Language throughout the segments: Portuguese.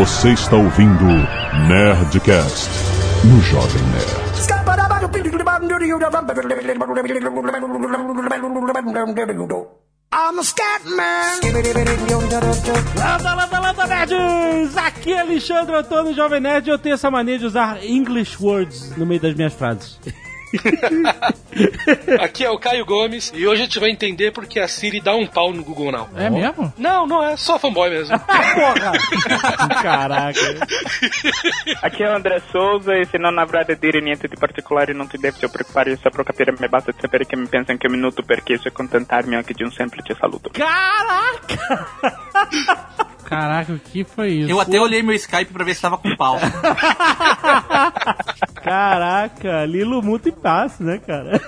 Você está ouvindo Nerdcast no Jovem Nerd. I'm a scat man. Landa, landa, landa, nerds! Aqui é Alexandre Antônio, Jovem Nerd, e eu tenho essa mania de usar English words no meio das minhas frases. Aqui é o Caio Gomes e hoje a gente vai entender porque a Siri dá um pau no Google Now. É mesmo? Não, não é só fanboy mesmo. Porra! Caraca. Aqui é o André Souza e se non avrete a dire niente di particolare non ti devi preoccupare, io saprò capire, mi basta sapere che mi pensa anche un minuto perché so accontentarmi anche di un semplice saluto. Caraca! Caraca, o que foi isso? Eu até olhei meu Skype pra ver se tava com pau. Caraca, Lilo Muto e Passe, né, cara?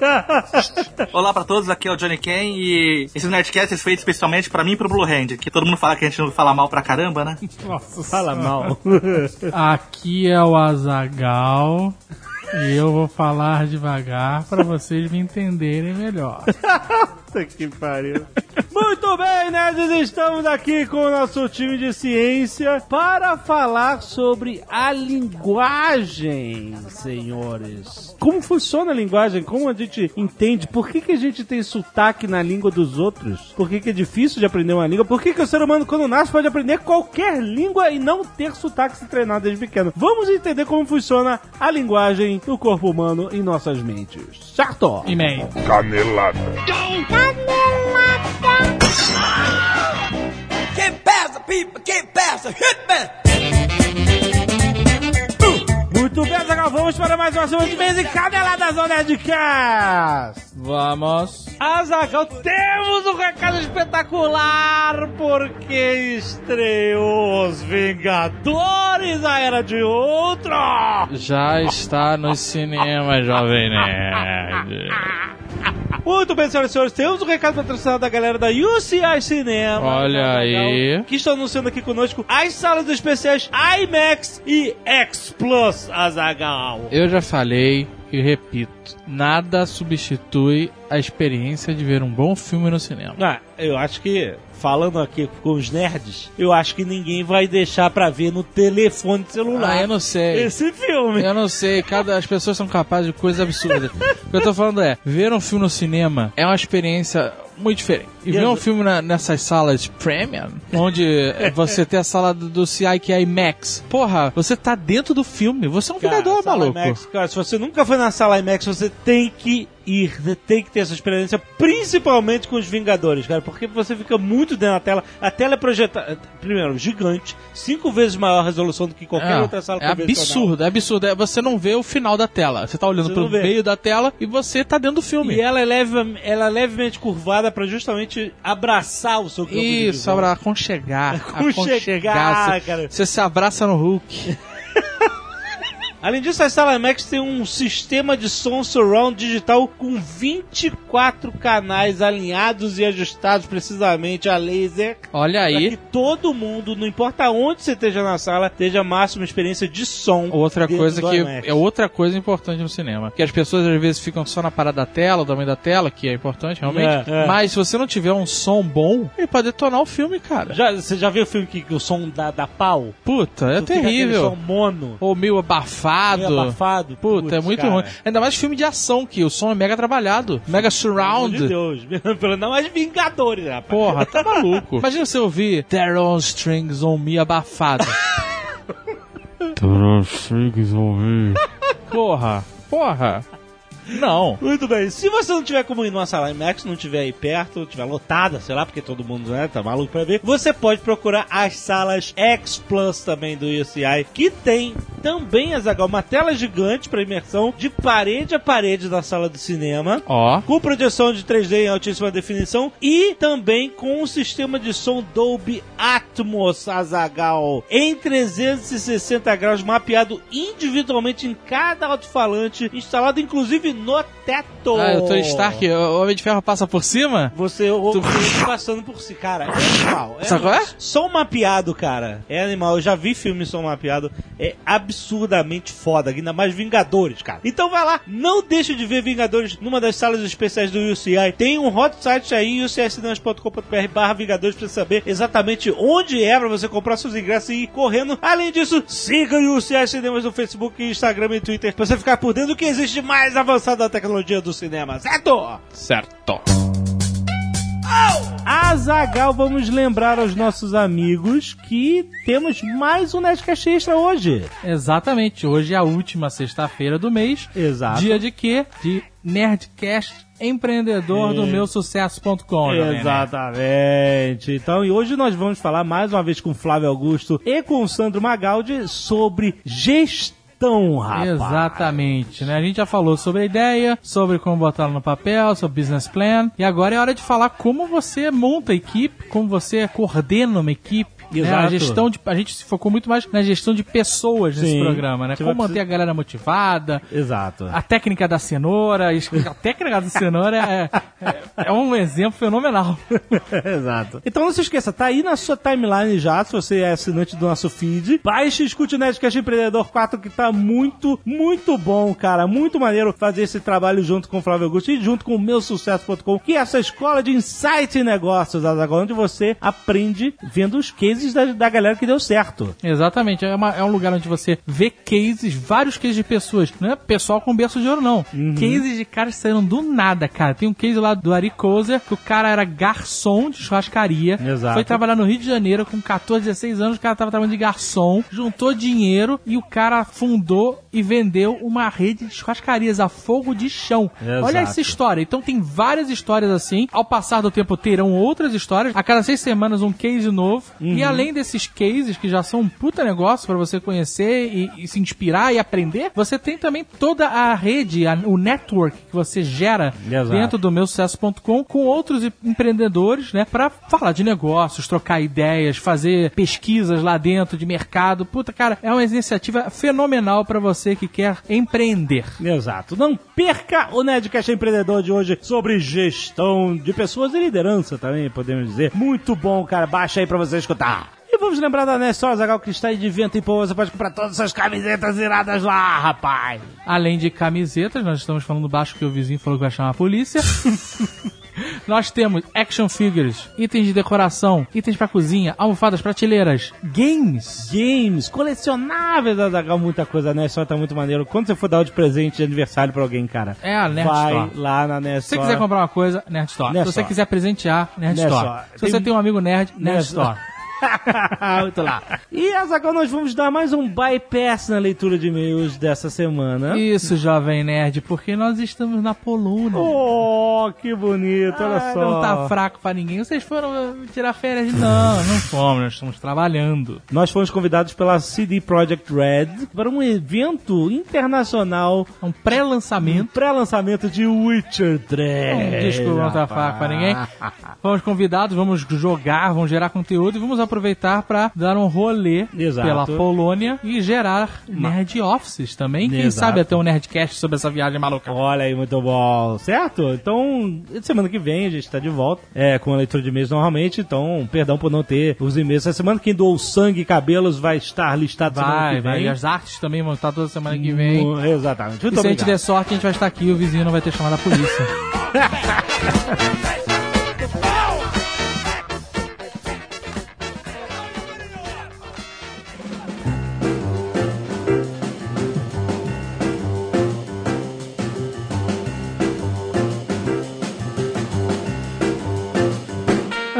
Olá pra todos, aqui é o Johnny Ken e esses Nerdcasts feitos especialmente pra mim e pro Blue Hand, que todo mundo fala que a gente não fala mal pra caramba, né? Nossa, fala mal. Aqui é o Azagal e eu vou falar devagar para vocês me entenderem melhor. Que pariu. Muito bem, nerds, estamos aqui com o nosso time de ciência para falar sobre a linguagem, senhores. Como funciona a linguagem? Como a gente entende? Por que, que a gente tem sotaque na língua dos outros? Por que, que é difícil de aprender uma língua? Por que, que o ser humano, quando nasce, pode aprender qualquer língua e não ter sotaque se treinar desde pequeno? Vamos entender como funciona a linguagem do corpo humano em nossas mentes. Certo? E-mail. Canelada. Past the people, get past the hitman. Muito bem, Zagal, vamos para mais uma semana de mês e caneladas do Nerdcast. Vamos. Azagal, temos um recado espetacular porque estreou Os Vingadores, a Era de Ultron. Já está no cinema, Jovem Nerd. Muito bem, senhoras e senhores, temos um recado patrocinado da galera da UCI Cinema. Olha aí. Que estão anunciando aqui conosco as salas especiais IMAX e X Plus, Azagal. Eu já falei e repito, nada substitui a experiência de ver um bom filme no cinema. Ah, eu acho que, falando aqui com os nerds, eu acho que ninguém vai deixar pra ver no telefone celular. Ah, eu não sei. Esse filme. Eu não sei, cada, as pessoas são capazes de coisas absurdas. o que eu tô falando é, ver um filme no cinema é uma experiência muito diferente. E ver um filme na- nessas salas premium, onde você tem a sala do, do CI que é IMAX, porra, você tá dentro do filme, você é um Cara, vingador, maluco. IMAX, cara, se você nunca foi na sala IMAX, você tem que ir, você tem que ter essa experiência, principalmente com os Vingadores, cara, porque você fica muito dentro da tela. A tela é projetada, primeiro, gigante, cinco vezes maior resolução do que qualquer É, outra sala é absurdo, é absurdo. É, você não vê o final da tela. Você tá olhando Você pro meio da tela e você tá dentro do filme. E ela é, leve, ela é levemente curvada pra justamente abraçar o seu campo de Isso, visão. pra aconchegar. Aconchegar, Você- cara. Você se abraça no Hulk. Além disso, a sala IMAX tem um sistema de som surround digital com 24 canais alinhados e ajustados precisamente a laser. Olha Pra aí. que todo mundo, não importa onde você esteja na sala, tenha a máxima experiência de som. Outra coisa que IMAX. é outra coisa importante no cinema. Que as pessoas às vezes ficam só na parada da tela, o tamanho da tela, que é importante realmente. É, é. Mas se você não tiver um som bom, ele pode detonar o filme, cara. Já, você já viu o filme que, que o som dá, dá pau? Puta, é Tu terrível. som mono. Ou meio abafado. Meio abafado. Puta, é muito cara. ruim. Ainda mais filme de ação, que o som é mega trabalhado. Mega surround. Deus. Pelo não mais Vingadores, rapaz. Porra, tá maluco. Imagina você ouvir There on Strings on Me abafado. Porra, porra. Não. Muito bem. Se você não tiver como ir numa sala IMAX, não tiver aí perto, tiver lotada, sei lá, porque todo mundo né, tá maluco pra ver, você pode procurar as salas X Plus também do UCI, que tem também, Azagal, uma tela gigante para imersão de parede a parede da sala do cinema. Ó. Com projeção de 3D em altíssima definição e também com um sistema de som Dolby Atmos Azagal em 360 graus, mapeado individualmente em cada alto-falante, instalado inclusive no teto. Ah, eu tô Stark, o Homem de Ferro passa por cima? Você ouve ele passando por si, cara. É animal. É Sabe qual é? Som mapeado, cara. É animal. Eu já vi filme som mapeado. É absurdamente foda, ainda mais Vingadores, cara. Então vai lá, não deixe de ver Vingadores numa das salas especiais do UCI. Tem um hot site aí, ucicinema.com.br barra Vingadores pra saber exatamente onde é pra você comprar seus ingressos e ir correndo. Além disso, siga o UCI Cinemas no Facebook, Instagram e Twitter pra você ficar por dentro do que existe mais avançado da tecnologia do cinema, certo? Certo. Azagal, vamos lembrar aos nossos amigos que temos mais um Nerdcast Extra hoje. Exatamente. Hoje é a última sexta-feira do mês. Exato. Dia de quê? De Nerdcast empreendedor do meu sucesso.com. Exatamente. Então, e hoje nós vamos falar mais uma vez com o Flávio Augusto e com o Sandro Magaldi sobre gestão, rapaz. Exatamente, né? A gente já falou sobre a ideia, sobre como botar no papel, sobre business plan, e agora é hora de falar como você monta a equipe, como você coordena uma equipe. Né? Exato. A gestão de. A gente se focou muito mais na gestão de pessoas nesse Sim. programa, né? Você Como manter a galera motivada, Exato. a técnica da cenoura. A técnica da cenoura é, é, é um exemplo fenomenal. Exato. Então não se esqueça, tá aí na sua timeline já, se você é assinante do nosso feed. Baixe e escute o Nerdcast Empreendedor 4, que tá muito, muito bom, cara. Muito maneiro fazer esse trabalho junto com o Flávio Augusto e junto com o meu sucesso.com, que é essa escola de insight em negócios, Azaghal, onde você aprende vendo os cases da, da galera que deu certo. Exatamente, é, uma- é um lugar onde você vê cases, vários cases de pessoas, não é pessoal com berço de ouro, não. Uhum. Cases de caras saíram do nada, cara. Tem um case lá do Ari Kozer, que o cara era garçom de churrascaria, Exato. foi trabalhar no Rio de Janeiro com 14, 16 anos, o cara tava trabalhando de garçom, juntou dinheiro e o cara fundou e vendeu uma rede de churrascarias a fogo de chão. Exato. Olha essa história. Então tem várias histórias assim. Ao passar do tempo terão outras histórias. A cada seis semanas um case novo. Uhum. E além desses cases que já são um puta negócio pra você conhecer e, e se inspirar e aprender, você tem também toda a rede, a- o network que você gera Exato. dentro do meu sucesso.com com outros empreendedores, né, Pra falar de negócios, trocar ideias, fazer pesquisas lá dentro de mercado. Puta, cara, é uma iniciativa fenomenal pra você que quer empreender. Exato. Não perca o Nerdcast Empreendedor de hoje sobre gestão de pessoas e liderança também, podemos dizer. Muito bom, cara. Baixa aí pra você escutar. Vamos lembrar da Nestor Zagal que está aí de vento e poa. Você pode comprar todas essas camisetas iradas lá, rapaz. Além de camisetas, nós estamos falando baixo que o vizinho falou que vai chamar a polícia. nós temos action figures, itens de decoração, itens pra cozinha, almofadas, prateleiras, games. Games, colecionáveis, Zagal, muita coisa. A Nestor tá muito maneiro. Quando você for dar de presente de aniversário pra alguém, cara, É a Nerd vai Store. lá na Se Nestor. você quiser comprar uma coisa, Nerd Store. Nerd Se você Store. quiser presentear, Nerd, Nerd Store. Store. Se você Tem- tem um amigo nerd, Nerd, Nerd Store. Muito lá. E, Azaghal, nós vamos dar mais um bypass na leitura de e-mails dessa semana. Isso, jovem nerd, porque nós estamos na Polônia. Oh, que bonito, olha Ah, só. Não tá fraco pra ninguém. Vocês foram eh, tirar férias? Não, não fomos. Nós estamos trabalhando. Nós fomos convidados pela CD Projekt Red para um evento internacional, um pré-lançamento. pré-lançamento de Witcher 3. Um disco não tá fraco pra ninguém. Fomos convidados, vamos jogar, vamos gerar conteúdo e vamos aproveitar pra dar um rolê Exato. pela Polônia e gerar nerd offices também. Quem Exato. sabe até um nerdcast sobre essa viagem maluca. Olha aí, muito bom, certo? Então, semana que vem a gente tá de volta é, com a leitura de e-mails normalmente, então, perdão por não ter os e-mails essa semana. Quem doou sangue e cabelos vai estar listado semana Vai, que vai. vem. E as artes também vão estar toda semana que vem. Exatamente. Muito E se a gente obrigado. der sorte, a gente vai estar aqui e o vizinho não vai ter chamado a polícia.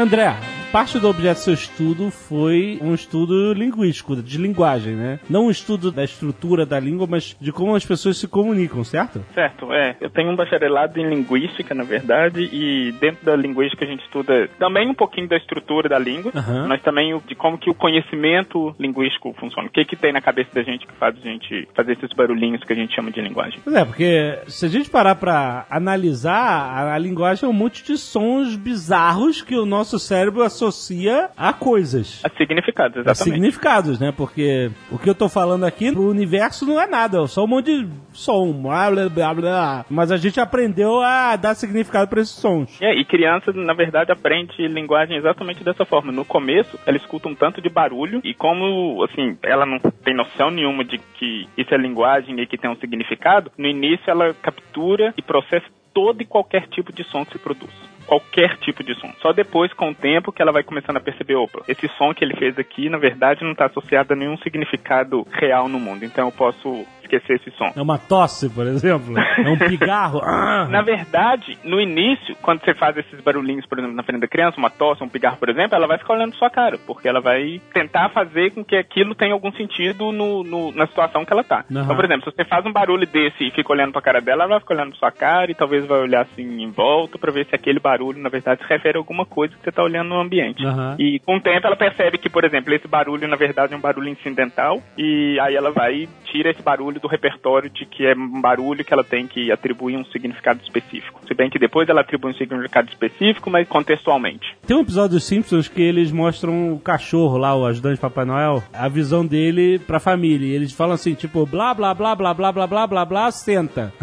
André, parte do objeto do seu estudo foi um estudo linguístico, de linguagem, né? Não um estudo da estrutura da língua, mas de como as pessoas se comunicam, certo? Certo, é. Eu tenho um bacharelado em linguística, na verdade, e dentro da linguística a gente estuda também um pouquinho da estrutura da língua, Aham. mas também de como que o conhecimento linguístico funciona. O que que tem na cabeça da gente que faz a gente fazer esses barulhinhos que a gente chama de linguagem. Pois é, porque se a gente parar pra analisar, a, a linguagem é um monte de sons bizarros que o nosso cérebro associa associa a coisas. A significados, A exatamente. significados, né? Porque o que eu tô falando aqui pro universo não é nada, é só um monte de som, blá, blá, blá, blá. Mas a gente aprendeu a dar significado pra esses sons. É, e criança, na verdade, aprende linguagem exatamente dessa forma. No começo, ela escuta um tanto de barulho e como, assim, ela não tem noção nenhuma de que isso é linguagem e que tem um significado, no início ela captura e processa todo e qualquer tipo de som que se produz. Qualquer tipo de som. Só depois, com o tempo, que ela vai começando a perceber, opa, esse som que ele fez aqui, na verdade, não está associado a nenhum significado real no mundo. Então eu posso esquecer esse som. É uma tosse, por exemplo. É um pigarro. Ah. Na verdade, no início, quando você faz esses barulhinhos, por exemplo, na frente da criança, uma tosse, um pigarro, por exemplo, ela vai ficar olhando sua cara, porque ela vai tentar fazer com que aquilo tenha algum sentido no, no- na situação que ela tá. Aham. Então, por exemplo, se você faz um barulho desse e fica olhando pra cara dela, ela vai ficar olhando pra sua cara e talvez vai olhar assim em volta pra ver se aquele barulho, na verdade, se refere a alguma coisa que você tá olhando no ambiente. Aham. E com o tempo ela percebe que, por exemplo, esse barulho, na verdade, é um barulho incidental, e aí ela vai e tira esse barulho do repertório de que é um barulho que ela tem que atribuir um significado específico. Se bem que depois ela atribui um significado específico, mas contextualmente. Tem um episódio dos Simpsons que eles mostram o cachorro lá, o ajudante de Papai Noel, a visão dele pra família. E eles falam assim, tipo, blá, blá, blá, blá, blá, blá, blá, blá, blá, senta.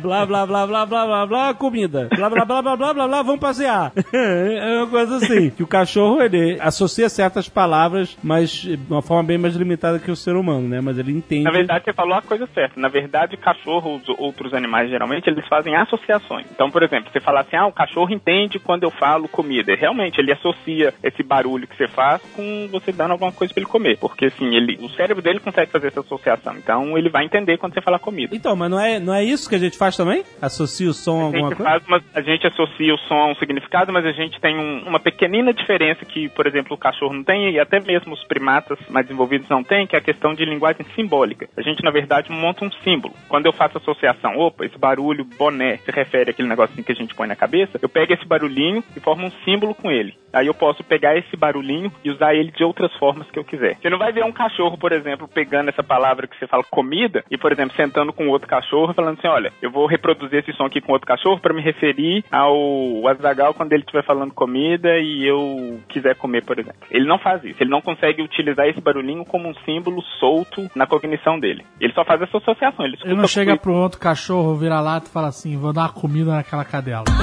blá, blá, blá, blá, blá, blá, blá, comida. Blá, blá, blá, blá, blá, blá, blá, vamos passear. é uma coisa assim, que o cachorro, ele associa certas palavras, mas de uma forma bem mais limitada que o ser humano, né? Mas ele entende... Na verdade, você falou a coisa certa. Na verdade, cachorros, outros animais, geralmente, eles fazem associações. Então, por exemplo, você fala assim, ah, o cachorro entende quando eu falo comida. Realmente, ele associa esse barulho que você faz com você dando alguma coisa pra ele comer. Porque, assim, ele, o cérebro dele consegue fazer essa associação. Então, ele vai entender quando você falar comida. Então, mas não é, não é isso que a gente faz também? Associa o som a A alguma coisa? faz uma- a gente associa o som a um significado, mas a gente tem um- uma pequenina diferença que, por exemplo, o cachorro não tem e até mesmo os primatas mais desenvolvidos não têm, que é a questão de linguagem simbólica. A gente, na verdade, monta um símbolo. Quando eu faço associação, opa, esse barulho boné se refere àquele negocinho que a gente põe na cabeça, eu pego esse barulhinho e formo um símbolo com ele. Aí eu posso pegar esse barulhinho e usar ele de outras formas que eu quiser. Você não vai ver um cachorro, por exemplo, pegando essa palavra que você fala comida e, por exemplo, sentando com outro cachorro falando assim, olha, eu vou reproduzir esse som aqui com outro cachorro para me referir ao Azagal quando ele estiver falando comida e eu quiser comer, por exemplo. Ele não faz isso. Ele não consegue utilizar esse barulhinho como um símbolo solto na cognição dele. Ele só faz essa associação. Ele, Ele não chega comida. pro outro cachorro, vira lata e fala assim: vou dar uma comida naquela cadela.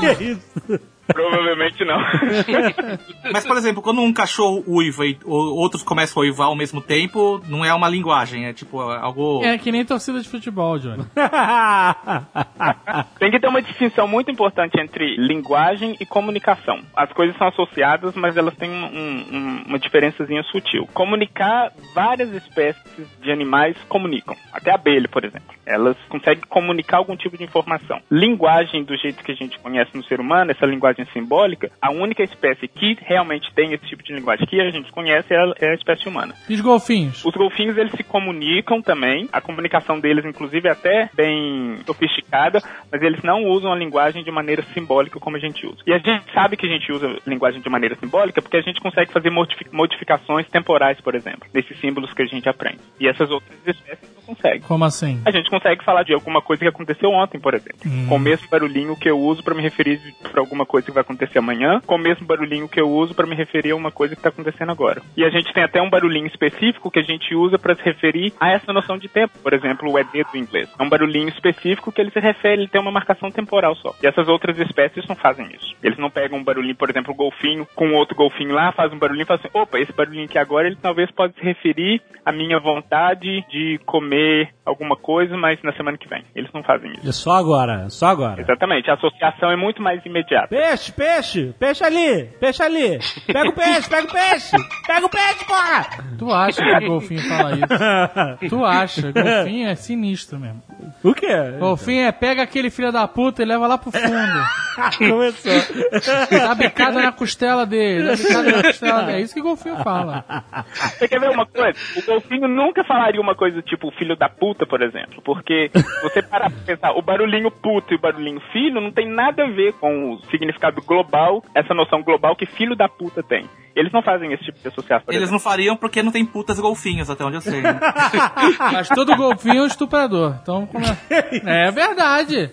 Que isso? Provavelmente não. Mas, por exemplo, quando um cachorro uiva e outros começam a uivar ao mesmo tempo, não é uma linguagem, é tipo algo. É que nem torcida de futebol, Johnny. Tem que ter uma distinção muito importante entre linguagem e comunicação. As coisas são associadas, mas elas têm um- um- uma diferençazinha sutil. Comunicar, várias espécies de animais comunicam. Até a abelha, por exemplo. Elas conseguem comunicar algum tipo de informação. Linguagem, do jeito que a gente conhece no ser humano, essa linguagem simbólica, a única espécie que realmente tem esse tipo de linguagem que a gente conhece é a, é a espécie humana. E os golfinhos? Os golfinhos, eles se comunicam também. A comunicação deles, inclusive, é até bem sofisticada, mas eles não usam a linguagem de maneira simbólica como a gente usa. E a gente sabe que a gente usa linguagem de maneira simbólica porque a gente consegue fazer modifi- modificações temporais, por exemplo, nesses símbolos que a gente aprende. E essas outras espécies não conseguem. Como assim? A gente consegue falar de alguma coisa que aconteceu ontem, por exemplo. Com o mesmo barulhinho que eu uso para me referir para alguma coisa que vai acontecer amanhã, com o mesmo barulhinho que eu uso para me referir a uma coisa que está acontecendo agora. E a gente tem até um barulhinho específico que a gente usa para se referir a essa noção de tempo. Por exemplo, o ED do inglês. É um barulhinho específico que ele se refere, ele tem uma marcação temporal só. E essas outras espécies não fazem isso. Eles não pegam um barulhinho, por exemplo, o golfinho com outro golfinho lá, faz um barulhinho e fala assim: opa, esse barulhinho aqui agora ele talvez pode se referir à minha vontade de comer alguma coisa, mas na semana que vem. Eles não fazem isso. É só agora, só agora. Exatamente, a associação é muito mais imediata. Peixe, peixe, peixe ali, peixe ali. Pega o peixe, pega o peixe, pega o peixe, porra! Tu acha que o golfinho fala isso? Tu acha? Golfinho é sinistro mesmo. o quê? Golfinho é pega aquele filho da puta e leva lá pro fundo. Começou. Dá bicada na costela dele. Dá bicada na costela dele. É isso que o golfinho fala. Você quer ver uma coisa? O golfinho nunca falaria uma coisa tipo filho da puta, por exemplo. Porque você parar pra pensar, o barulhinho puto e o barulhinho filho não tem nada a ver com o significado global, essa noção global que filho da puta tem. Eles não fazem esse tipo de associação. Eles exemplo. não fariam porque não tem putas golfinhos, até onde eu sei. né? Mas todo golfinho é um estuprador. Então, como é? É verdade.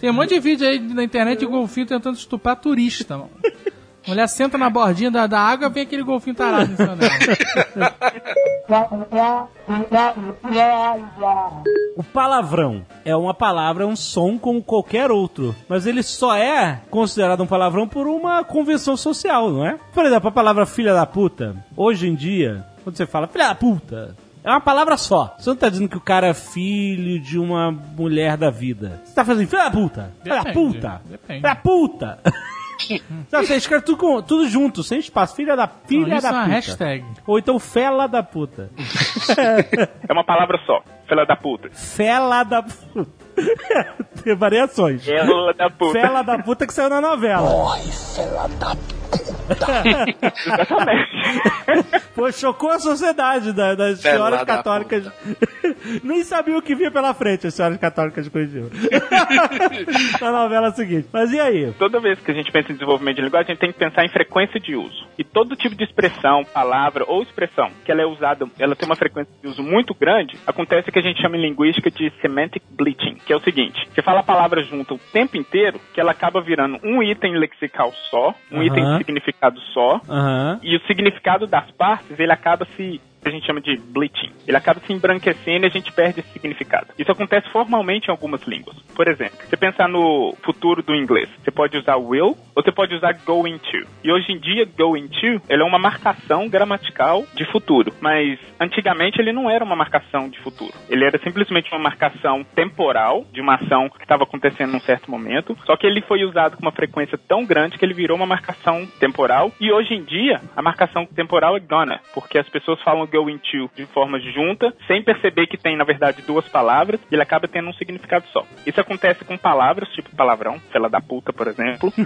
Tem um monte de vídeo aí na internet de golfinho tentando estuprar turista, mano. Mulher senta na bordinha da, da água vem aquele golfinho tarado em cima dela. O palavrão é uma palavra, é um som como qualquer outro. Mas ele só é considerado um palavrão por uma convenção social, não é? Por exemplo, a palavra filha da puta, hoje em dia, quando você fala filha da puta, é uma palavra só. Você não tá dizendo que o cara é filho de uma mulher da vida. Você tá fazendo filha da puta, filha da puta, depende. filha da puta. Você escreve tudo, com- tudo junto, sem espaço. Filha da filha Não, isso da é uma puta. hashtag. Ou então fela da puta. É uma palavra só. Fela da puta. Fela da puta. Tem variações. Fela da puta. Fela da puta que saiu na novela. Pô, chocou a sociedade da- das Fela senhoras da católicas. Nem sabia o que vinha pela frente, as senhoras católicas de Curitiba. na novela seguinte. Mas e aí? Toda vez que a gente pensa em desenvolvimento de linguagem, a gente tem que pensar em frequência de uso. E todo tipo de expressão, palavra ou expressão que ela é usada, ela tem uma frequência de uso muito grande, acontece o que a gente chama em linguística de semantic bleaching, que é o seguinte: você fala a palavra junto o tempo inteiro, que ela acaba virando um item lexical só, um Aham. item significado só, e o significado das partes, ele acaba se a gente chama de bleaching. Ele acaba se embranquecendo e a gente perde esse significado. Isso acontece formalmente em algumas línguas. Por exemplo, você pensar no futuro do inglês, você pode usar will ou você pode usar going to. E hoje em dia, going to, ele é uma marcação gramatical de futuro, mas antigamente ele não era uma marcação de futuro. Ele era simplesmente uma marcação temporal de uma ação que estava acontecendo num certo momento, só que ele foi usado com uma frequência tão grande que ele virou uma marcação temporal. E hoje em dia, a marcação temporal é gonna, porque as pessoas falam going to de forma junta, sem perceber que tem, na verdade, duas palavras, e ele acaba tendo um significado só. Isso acontece com palavras, tipo palavrão, fela da puta, por exemplo.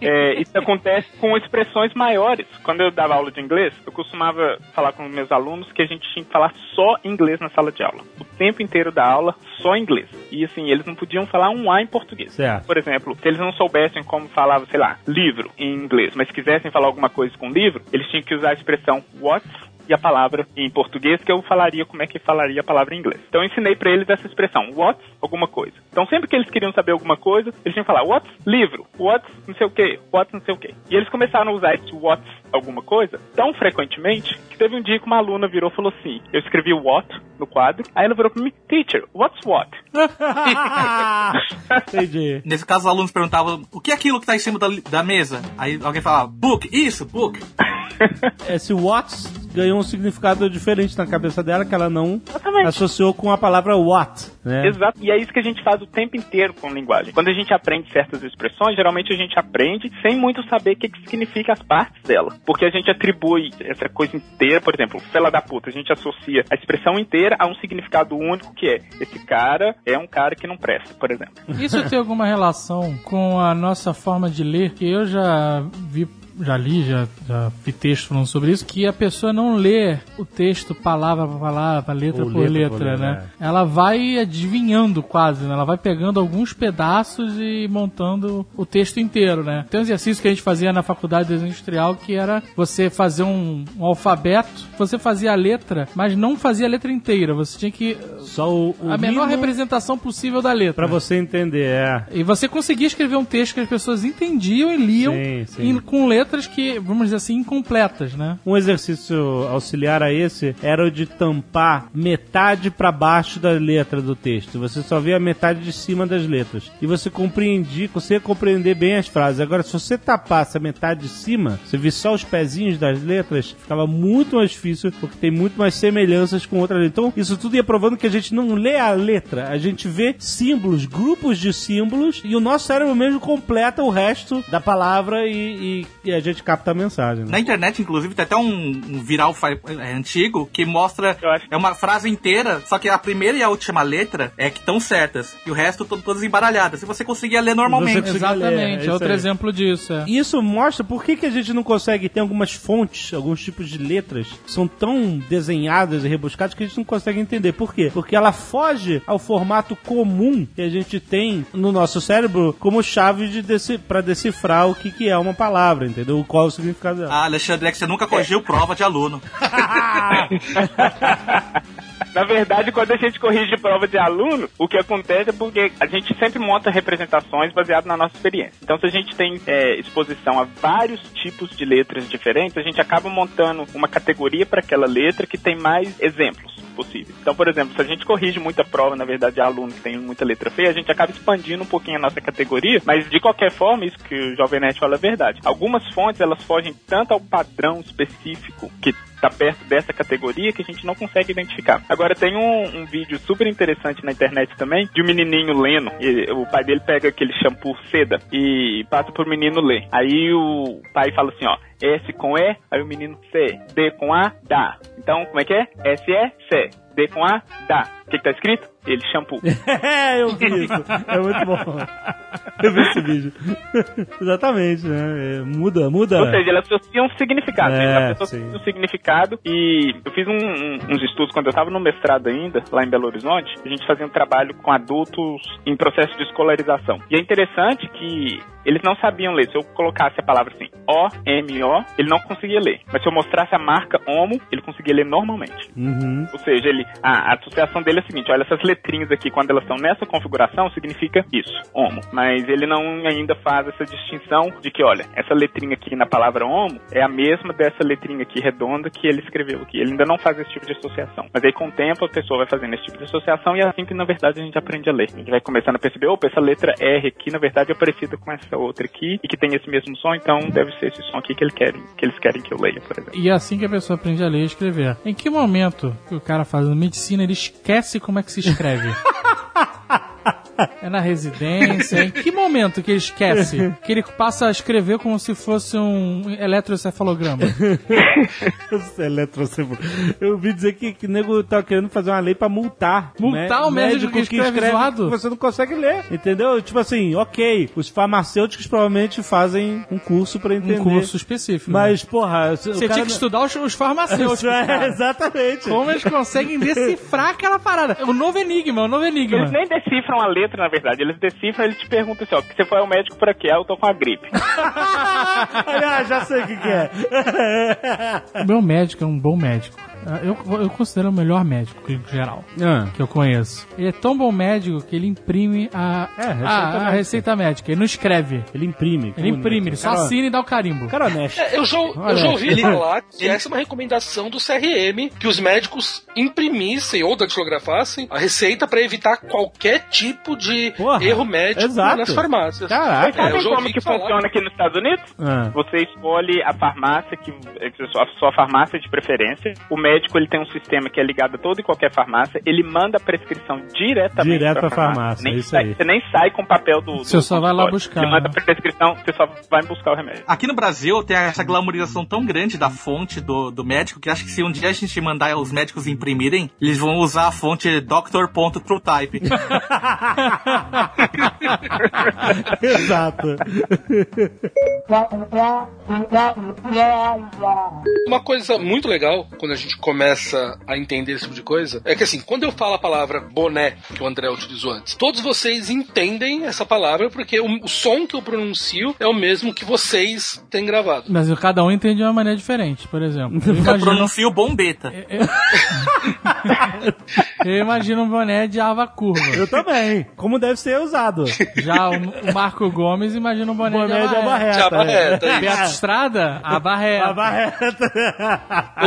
É, isso acontece com expressões maiores. Quando eu dava aula de inglês, eu costumava falar com meus alunos que a gente tinha que falar só inglês na sala de aula. O tempo inteiro da aula, só inglês. E assim, eles não podiam falar um A em português. Certo. Por exemplo, se eles não soubessem como falava, sei lá, livro em inglês, mas quisessem falar alguma coisa com livro, eles tinham que usar a expressão what e a palavra em português, que eu falaria como é que falaria a palavra em inglês. Então eu ensinei pra eles essa expressão, what, alguma coisa. Então sempre que eles queriam saber alguma coisa, eles tinham que falar what, livro, what, não sei o que, what, não sei o que. E eles começaram a usar esse what, alguma coisa, tão frequentemente, que teve um dia que uma aluna virou e falou assim, eu escrevi what no quadro, aí ela virou pra mim, teacher, what's what? Entendi. Nesse caso, os alunos perguntavam o que é aquilo que tá em cima da, da mesa? Aí alguém falava, book, isso, book. Esse what ganhou um significado diferente na cabeça dela que ela não Exatamente. associou com a palavra what, né? Exato. E é isso que a gente faz o tempo inteiro com linguagem. Quando a gente aprende certas expressões, geralmente a gente aprende sem muito saber o que, que significa as partes dela. Porque a gente atribui essa coisa inteira, por exemplo, fela da puta, a gente associa a expressão inteira a um significado único que é esse cara é um cara que não presta, por exemplo. Isso tem alguma relação com a nossa forma de ler? Que eu já vi, já li, já, já vi texto falando sobre isso, que a pessoa não lê o texto palavra por palavra, letra por letra por letra, letra, né? Ela vai adivinhando quase, né? Ela vai pegando alguns pedaços e montando o texto inteiro, né? Tem um exercício que a gente fazia na faculdade de industrial que era você fazer um, um alfabeto, você fazia a letra, mas não fazia a letra inteira. Você tinha que Só o, o a menor representação possível da letra. pra você entender, é. E você conseguia escrever um texto que as pessoas entendiam e liam Sim, sim. em- com letras que, vamos dizer assim, incompletas, né? Um exercício auxiliar a esse era o de tampar metade pra baixo da letra do texto. Você só via a metade de cima das letras. E você compreendia, conseguia compreender bem as frases. Agora, se você tapasse a metade de cima, você visse só os pezinhos das letras, ficava muito mais difícil, porque tem muito mais semelhanças com outras letras. Então, isso tudo ia provando que a gente não lê a letra, a gente vê símbolos, grupos de símbolos, e o nosso cérebro mesmo completa o resto da palavra e, e- e a gente capta a mensagem. né? Na internet, inclusive, tem até um, um viral é, antigo que mostra. Eu acho. É uma frase inteira, só que a primeira e a última letra é que estão certas. E o resto to- todas embaralhadas. E você conseguia ler normalmente. Conseguia ler, é Exatamente, é outro aí. exemplo disso. É. Isso mostra por que, que a gente não consegue. Tem algumas fontes, alguns tipos de letras que são tão desenhadas e rebuscadas que a gente não consegue entender. Por quê? Porque ela foge ao formato comum que a gente tem no nosso cérebro como chave de deci para decifrar o que, que é uma palavra, entendeu? Qual é o significado dela. Ah, Alexandre, é que você nunca corrigiu prova de aluno. Na verdade, quando a gente corrige prova de aluno, o que acontece é porque a gente sempre monta representações baseado na nossa experiência. Então, se a gente tem é, exposição a vários tipos de letras diferentes, a gente acaba montando uma categoria para aquela letra que tem mais exemplos possíveis. Então, por exemplo, se a gente corrige muita prova, na verdade, de aluno que tem muita letra feia, a gente acaba expandindo um pouquinho a nossa categoria, mas de qualquer forma, isso que o Jovem Nerd fala é verdade. Algumas fontes, elas fogem tanto ao padrão específico que está perto dessa categoria que a gente não consegue identificar. Agora tem um, um vídeo super interessante na internet também de um menininho lendo. E, o pai dele pega aquele shampoo seda e passa pro menino ler. Aí o pai fala assim, ó, S com E, aí o menino C, D com A, dá. Então, como é que é? S é C, D com A, dá. O que, que tá escrito? Ele, shampoo. É, eu vi isso. É muito bom. Eu vi esse vídeo. Exatamente, né? É, muda, muda. Ou seja, elas associam um significado. É? A pessoa sim. associa um significado e eu fiz um- um- uns estudos quando eu estava no mestrado ainda, lá em Belo Horizonte. A gente fazia um trabalho com adultos em processo de escolarização. E é interessante que eles não sabiam ler. Se eu colocasse a palavra assim, O-M-O, ele não conseguia ler. Mas se eu mostrasse a marca HOMO, ele conseguia ler normalmente. Uhum. Ou seja, ele, a, a associação dele é a seguinte: olha, essas letrinhas aqui, quando elas estão nessa configuração, significa isso, homo. Mas ele não ainda faz essa distinção de que, olha, essa letrinha aqui na palavra homo é a mesma dessa letrinha aqui redonda que ele escreveu aqui. Ele ainda não faz esse tipo de associação. Mas aí, com o tempo, a pessoa vai fazendo esse tipo de associação e é assim que, na verdade, a gente aprende a ler. A gente vai começando a perceber, opa, essa letra R aqui, na verdade, é parecida com essa outra aqui e que tem esse mesmo som, então deve ser esse som aqui que, ele querem, que eles querem que eu leia, por exemplo. E é assim que a pessoa aprende a ler e escrever. Em que momento que o cara fazendo medicina ele esquece como é que se escreve? escreve. É na residência? Em que momento que ele esquece? Que ele passa a escrever como se fosse um eletroencefalograma. Esse eletrocefalo. Eu ouvi dizer que, que o nego tá querendo fazer uma lei pra multar. Multar né? o médico que escreve zoado? Você não consegue ler, entendeu? Tipo assim, ok, os farmacêuticos provavelmente fazem um curso pra entender. Um curso específico. né? Mas, porra, Você tinha que estudar os, os farmacêuticos. É, exatamente. Como eles conseguem decifrar aquela parada? O novo enigma, o novo enigma. Eles nem decifram a letra, na verdade. Eles decifram, ele te pergunta assim, ó, que você foi ao médico por quê? Ah, eu tô com a gripe. ah, já sei o que, que é. O meu médico é um bom médico. Ah, Eu, eu considero o melhor médico clínico geral Ah. que eu conheço. Ele é tão bom médico que ele imprime a, É, receita a- a médica. receita médica. Ele não escreve. Ele imprime. Ele imprime, ele só Cara- assina e dá o carimbo. Cara honesto. É, eu já, eu já ouvi ele- falar que essa é uma recomendação do CRM que os médicos imprimissem ou datilografassem a receita para evitar qualquer tipo de Porra, erro médico exato. nas farmácias. Caraca. Mas sabe como que falar. funciona aqui nos Estados Unidos? Ah. Você escolhe a farmácia, que a sua farmácia de preferência. O médico ele tem um sistema que é ligado a toda e qualquer farmácia. Ele manda a prescrição diretamente Direto pra pra farmácia, Nem é isso sai- aí. Você nem sai com o papel do. do Você só vai lá buscar, Ele manda né? a prescrição, você só vai buscar o remédio. Aqui no Brasil tem essa glamorização tão grande da fonte do, do médico que acho que se um dia a gente mandar os médicos imprimirem, eles vão usar a fonte doctor.truetype. Exato. Uma coisa muito legal quando a gente começa a entender esse tipo de coisa é que assim, quando eu falo a palavra boné, que o André utilizou antes, todos vocês entendem essa palavra porque o, o som que eu pronuncio é o mesmo que vocês têm gravado. Mas cada um entende de uma maneira diferente, por exemplo. Eu Eu imagino, pronuncio bombeta. eu imagino um boné de ava curva. Eu também. Como deve ser usado. Já o, o Marco Gomes imagina um boné, Boné de ava abarreta. De abarreta, é. Beto Estrada, aba reta. Abarreta.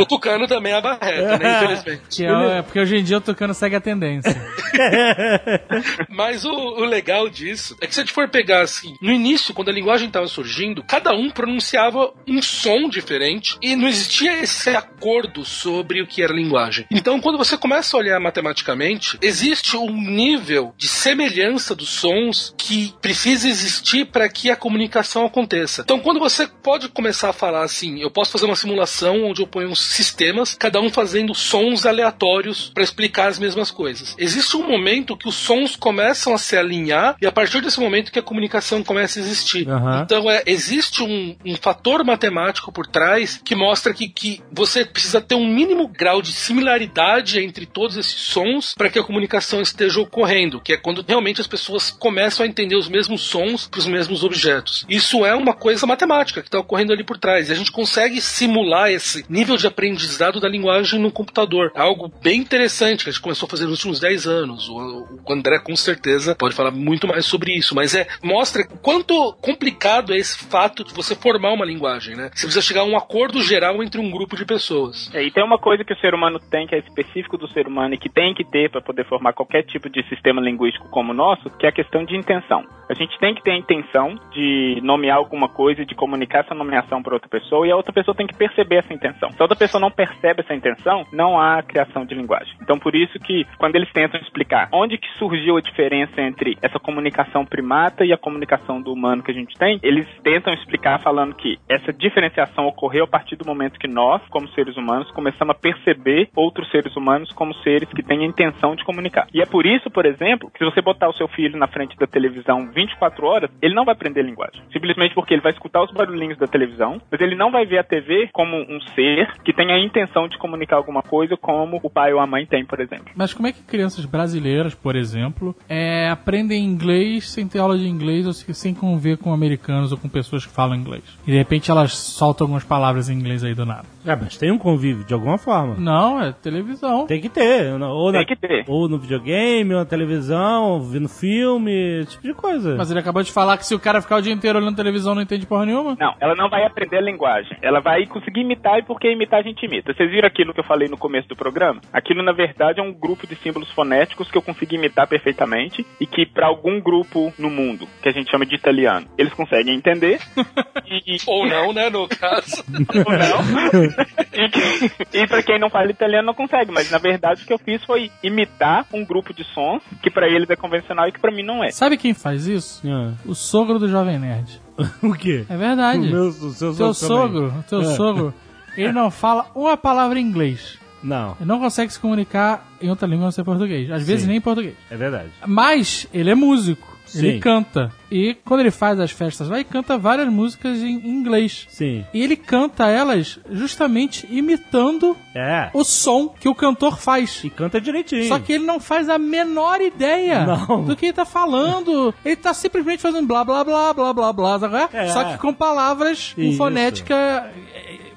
O Tucano também é a barreta, né? Infelizmente. Que é, é porque hoje em dia o Tucano segue a tendência. Mas o, o legal disso é que se a gente for pegar assim, no início, quando a linguagem estava surgindo, cada um pronunciava um som diferente e não existia esse acordo sobre o que era linguagem. Então, quando você começa a olhar matematicamente, existe um nível de semelhança dos sons que precisa existir para que a comunicação aconteça. Então, quando você pode começar a falar assim, eu posso fazer uma simulação onde eu ponho uns sistemas, cada um fazendo sons aleatórios para explicar as mesmas coisas. Existe um momento que os sons começam a se alinhar e a partir desse momento que a comunicação começa a existir. Aham. Então é, existe um, um fator matemático por trás que mostra que, que você precisa ter um mínimo grau de similaridade entre todos esses sons para que a comunicação esteja ocorrendo, que é quando realmente as pessoas começam a entender os mesmos sons para os mesmos objetos. Isso é uma coisa matemática que está ocorrendo ali por trás. E a gente consegue simular esse nível de aprendizado da linguagem no computador. É algo bem interessante que a gente começou a fazer nos últimos 10 anos. O, o André com certeza pode falar muito mais sobre isso, mas é mostra o quanto complicado é esse fato de você formar uma linguagem, né? Você precisa chegar a um acordo geral entre um grupo de pessoas. É, e tem uma coisa que o ser humano tem, que é específico do ser humano e que tem que ter para poder formar qualquer tipo de sistema linguístico como o nosso, que é a questão de intenção. A gente tem que ter a intenção de nomear alguma coisa de comunicar essa nomeação para outra pessoa e a outra pessoa tem que perceber essa intenção. Se a outra pessoa não percebe essa intenção, não há criação de linguagem. Então por isso que quando eles tentam explicar onde que surgiu a diferença entre essa comunicação primata e a comunicação do humano que a gente tem, eles tentam explicar falando que essa diferenciação ocorreu a partir do momento que nós, como seres humanos, começamos a perceber outros seres humanos como seres que têm a intenção de comunicar. E é por isso, por exemplo, que se você botar o seu filho na frente da televisão 24 horas, ele não vai aprender linguagem. Simplesmente porque ele vai escutar os barulhinhos da televisão, mas ele não vai ver a TV como um ser que tem a intenção de comunicar alguma coisa como o pai ou a mãe tem, por exemplo. Mas como é que crianças brasileiras, por exemplo, é, aprendem inglês sem ter aula de inglês ou se- sem conviver com americanos ou com pessoas que falam inglês? E de repente elas soltam algumas palavras em inglês aí do nada. É, mas tem um convívio, de alguma forma. Não, é televisão. Tem que ter. Ou, na, Tem que ter. ou no videogame, ou na televisão, vendo filme, esse tipo de coisa. Mas ele acabou de falar que se o cara ficar o dia inteiro olhando televisão não entende porra nenhuma. Não, ela não vai aprender a linguagem. Ela vai conseguir imitar e porque imitar a gente imita. Vocês viram aquilo que eu falei no começo do programa? Aquilo, na verdade, é um grupo de símbolos fonéticos que eu consegui imitar perfeitamente e que, para algum grupo no mundo, que a gente chama de italiano, eles conseguem entender. e, Ou não, né, no caso. ou não. e que- e para quem não fala italiano não consegue, mas na verdade o que eu fiz foi imitar um grupo de sons que para eles é convencional e que para mim não é. Sabe quem faz isso? Ah. O sogro do Jovem Nerd. o quê? É verdade. O meu, o seu Teu sogro também. teu É. sogro, ele não fala uma palavra em inglês. Não, Ele não consegue se comunicar em outra língua não ser português. Às vezes Sim. nem em português. é verdade. Mas ele é músico. Ele Sim. canta. E quando ele faz as festas lá, ele canta várias músicas em inglês. Sim. E ele canta elas justamente imitando É. o som que o cantor faz. E canta direitinho. Só que ele não faz a menor ideia Não. do que ele tá falando. Ele tá simplesmente fazendo blá blá blá blá blá blá, é? É. Só que com palavras, com fonética.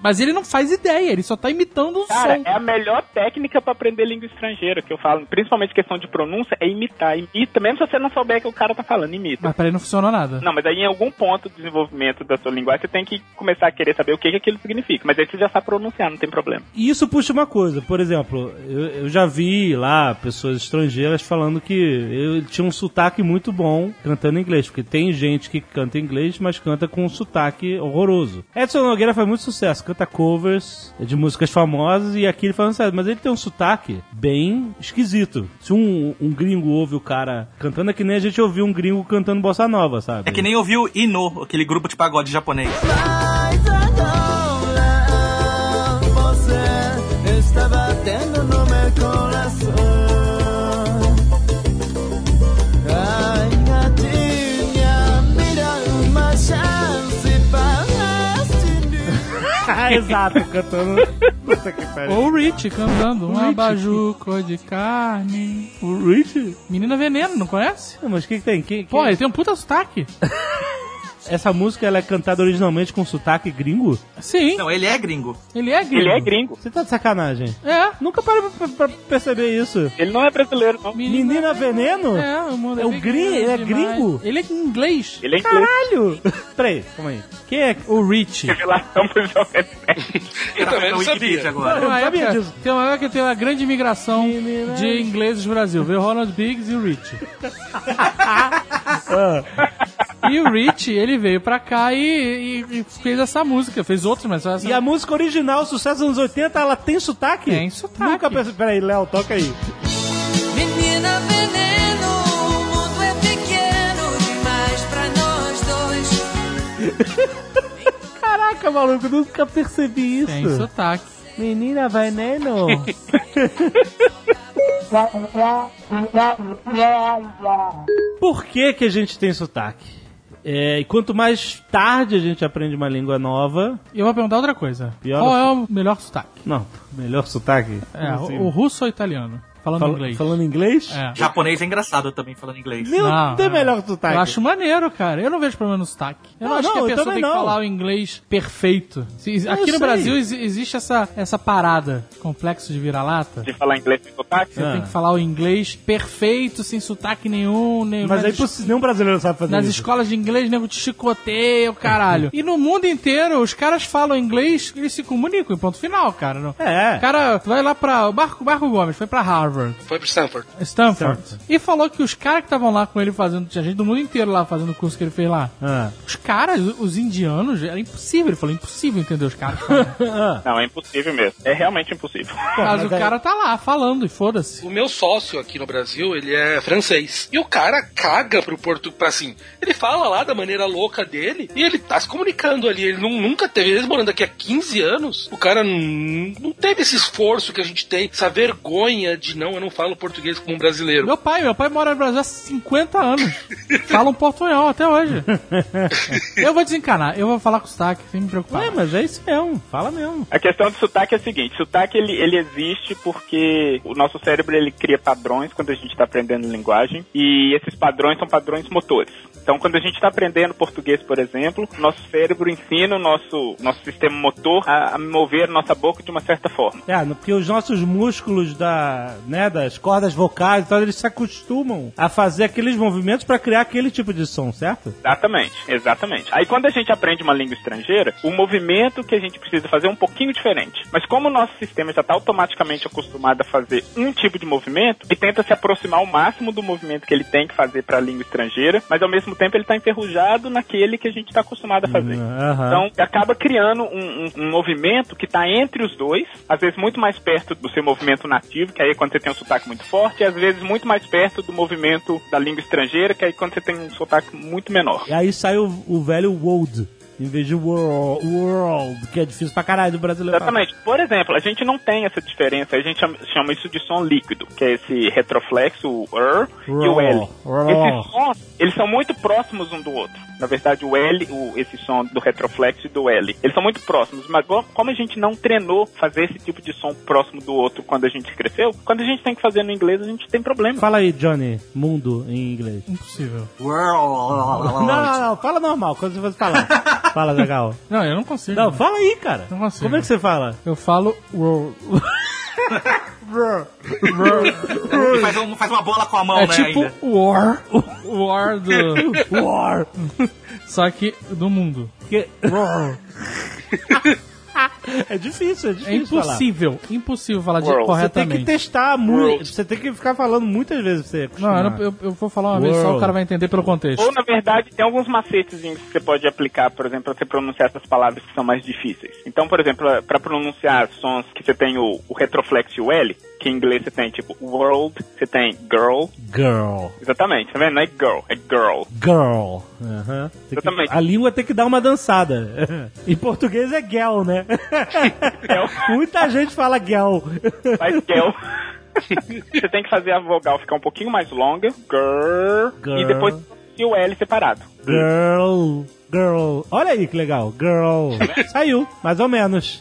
Mas ele não faz ideia, ele só tá imitando o Cara, som. é a melhor técnica pra aprender língua estrangeira que eu falo, principalmente questão de pronúncia, é imitar. Imita, mesmo se você não souber o que o cara tá falando, imita. Mas pra ele não funcionou nada. Não, mas aí em algum ponto do desenvolvimento da sua linguagem você tem que começar a querer saber o que, que aquilo significa. Mas aí você já sabe pronunciar, não tem problema. E isso puxa uma coisa, por exemplo, eu, eu já vi lá pessoas estrangeiras falando que eu tinha um sotaque muito bom cantando inglês, porque tem gente que canta inglês, mas canta com um sotaque horroroso. Edson Nogueira faz muito sucesso, canta covers de músicas famosas e aqui ele falando sério, mas ele tem um sotaque bem esquisito. Se um, um gringo ouve o cara cantando, é que nem a gente ouviu um gringo cantando bossa nova, sabe? É que nem ouviu Ino, aquele grupo de pagode japonês. Você está batendo no meu coração. Exato, cantando. Puta que pariu. Ou o Rich cantando um abajur cor de carne. O Rich? Menina Veneno, não conhece? Não, mas o que, que tem? Quem, Pô, quem- ele tem um puta sotaque. Essa música ela é cantada originalmente com sotaque gringo? Sim, Não, ele é gringo. ele é gringo. Ele é gringo. Você tá de sacanagem? É. Nunca parei pra, pra perceber isso. Ele não é brasileiro, não. Menina Veneno? É, o mundo É o pequeno grin- ele é demais. gringo? Ele é inglês. Ele é inglês. Caralho! Peraí, calma aí. Quem é O Rich. Revelação pro Jovem. Eu também não sabia. agora. Eu não Tem uma, sabia época, disso. tem uma época que tem uma grande imigração de ingleses no Brasil. Veio o Ronald Biggs e o Rich. E o Rich, ele veio pra cá e, e- e fez essa música. Fez outras, mas essa. E a música original, sucesso dos anos 80, ela tem sotaque? Tem sotaque. Nunca pensei. Peraí, Léo, toca aí. Menina veneno, o mundo é pequeno demais pra nós dois. Caraca, maluco, nunca percebi isso. Tem sotaque. Menina Veneno. Por que, que a gente tem sotaque? É, e quanto mais tarde a gente aprende uma língua nova. Eu vou perguntar outra coisa. Pior Qual no- é o melhor sotaque? Não, melhor sotaque? É, assim? o, o russo ou italiano? Falando Fala- inglês. Falando inglês? É. Japonês é engraçado também falando inglês. Meu, Não, tem é. melhor sotaque. Eu acho maneiro, cara. Eu não vejo problema no sotaque. Eu não, Não, acho não, que a pessoa tem que não. falar o inglês perfeito. Se- aqui no sei. Brasil exi- existe essa, essa parada, complexo de vira-lata. De falar inglês sem sotaque? Você Ah. tem que falar o inglês perfeito, sem sotaque nenhum. Nem, Mas nas é es- nenhum brasileiro sabe fazer Nas isso. escolas de inglês, nego te chicoteia, o caralho. e no mundo inteiro, os caras falam inglês, eles se comunicam, em ponto final, cara. É. O cara vai lá pra. O Marco, Marco Gomes foi pra Harvard. Foi pro Stanford. Stanford. E falou que os caras que estavam lá com ele fazendo, tinha gente do mundo inteiro lá fazendo o curso que ele fez lá. Ah. Os caras, os indianos, era impossível. Ele falou, impossível entender os caras. falando. Não, é impossível mesmo. É realmente impossível. Mas mas o aí- cara tá lá falando e foda-se. O meu sócio aqui no Brasil, ele é francês. E o cara caga pro português, pra assim, ele fala lá da maneira louca dele e ele tá se comunicando ali. Ele nu- nunca teve, eles morando aqui há 15 anos, o cara não, não teve esse esforço que a gente tem, essa vergonha de não, eu não falo português como um brasileiro. Meu pai, meu pai mora no Brasil há 50 anos. Fala um portunhol até hoje. eu vou desencanar, eu vou falar com o sotaque, sem me preocupar. Ué, mas é isso mesmo. Fala mesmo. A questão do sotaque é a seguinte, sotaque ele, ele existe porque o nosso cérebro ele cria padrões quando a gente está aprendendo linguagem e esses padrões são padrões motores. Então quando a gente está aprendendo português, por exemplo, nosso cérebro ensina o nosso, nosso sistema motor a, a mover a nossa boca de uma certa forma. É, porque os nossos músculos da, né, das cordas vocais, então, eles se acostumam a fazer aqueles movimentos para criar aquele tipo de som, certo? Exatamente, exatamente. Aí quando a gente aprende uma língua estrangeira, o movimento que a gente precisa fazer é um pouquinho diferente. Mas como o nosso sistema já está automaticamente acostumado a fazer um tipo de movimento, ele tenta se aproximar ao máximo do movimento que ele tem que fazer para a língua estrangeira, mas ao mesmo tempo ele está enferrujado naquele que a gente está acostumado a fazer. Aham. Então acaba criando um, um- um movimento que está entre os dois, às vezes muito mais perto do seu movimento nativo, que aí é quando você tem um sotaque muito forte, e às vezes muito mais perto do movimento da língua estrangeira, que aí quando você tem um sotaque muito menor. E aí sai o, o velho world, em vez de world, world, que é difícil pra caralho do brasileiro. Exatamente. Por exemplo, a gente não tem essa diferença, a gente chama, isso de som líquido, que é esse retroflexo, o R e o L. Ró. Esses sons, eles são muito próximos um do outro. Na verdade, o L, o, esse som do retroflexo e do L, eles são muito próximos, mas como a gente não treinou fazer esse tipo de som próximo do outro quando a gente cresceu, quando a gente tem que fazer no inglês, a gente tem problema. Fala aí, Johnny, mundo em inglês. Impossível. Não, não, não, fala normal, quando você for falar. fala, legal. Não, eu não consigo. Não, fala aí, cara. Não consigo. Como é que você fala? Eu falo faz, um- faz uma bola com a mão, é né? tipo ainda. war. War do. War. Só que do mundo. Que- é difícil, é É difícil falar. impossível. Impossível falar de World. Você tem que corretamente. testar muito. World. Você tem que ficar falando muitas vezes pra você Não, eu, acostumar. não- eu- eu vou falar uma vez só, World. o cara vai entender pelo contexto. Ou, na verdade, tem alguns macetezinhos que você pode aplicar, por exemplo, para você pronunciar essas palavras que são mais difíceis. Então, por exemplo, para pronunciar sons que você tem o, o retroflexo e o L, que em inglês você tem tipo world, você tem girl. Girl. Exatamente, tá vendo? Não é girl, é girl. Girl. Tem que- Exatamente. a língua tem que dar uma dançada. em português é girl, né? Muita gente fala girl. Faz girl. você tem que fazer a vogal ficar um pouquinho mais longa, girl, Girl. e depois e o L separado. Girl. Girl. Olha aí que legal. Girl. Saiu, mais ou menos.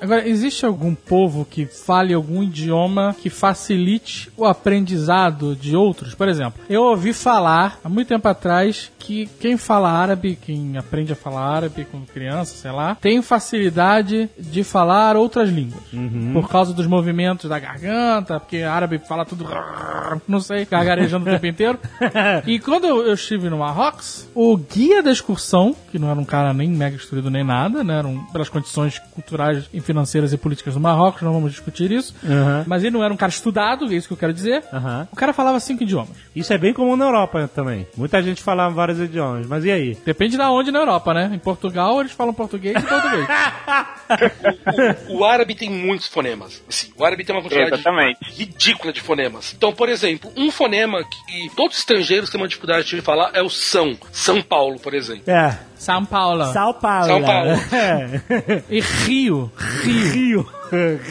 Agora, existe algum povo que fale algum idioma que facilite o aprendizado de outros? Por exemplo, eu ouvi falar há muito tempo atrás que quem fala árabe, quem aprende a falar árabe quando criança, sei lá, tem facilidade de falar outras línguas. Por causa dos movimentos da garganta, porque árabe fala tudo, não sei, gargarejando tempo inteiro. E quando eu, eu estive no Marrocos, o guia da excursão, que não era um cara nem mega instruído nem nada, né? Eram pelas condições culturais e financeiras e políticas do Marrocos, não vamos discutir isso. Aham. Mas ele não era um cara estudado, é isso que eu quero dizer. Aham. O cara falava cinco idiomas. Isso é bem comum na Europa também. Muita gente fala vários idiomas. Mas e aí? Depende da onde na Europa, né? Em Portugal eles falam português e português. O, o árabe tem muitos fonemas. Assim, o árabe tem uma quantidade Exatamente. ridícula de fonemas. Então, por exemplo, um fonema que todos os estrangeiros têm uma dificuldade de falar é o São. São Paulo, por exemplo. É. São Paulo. São Paulo. São Paulo. É. E Rio. Rio. Rio.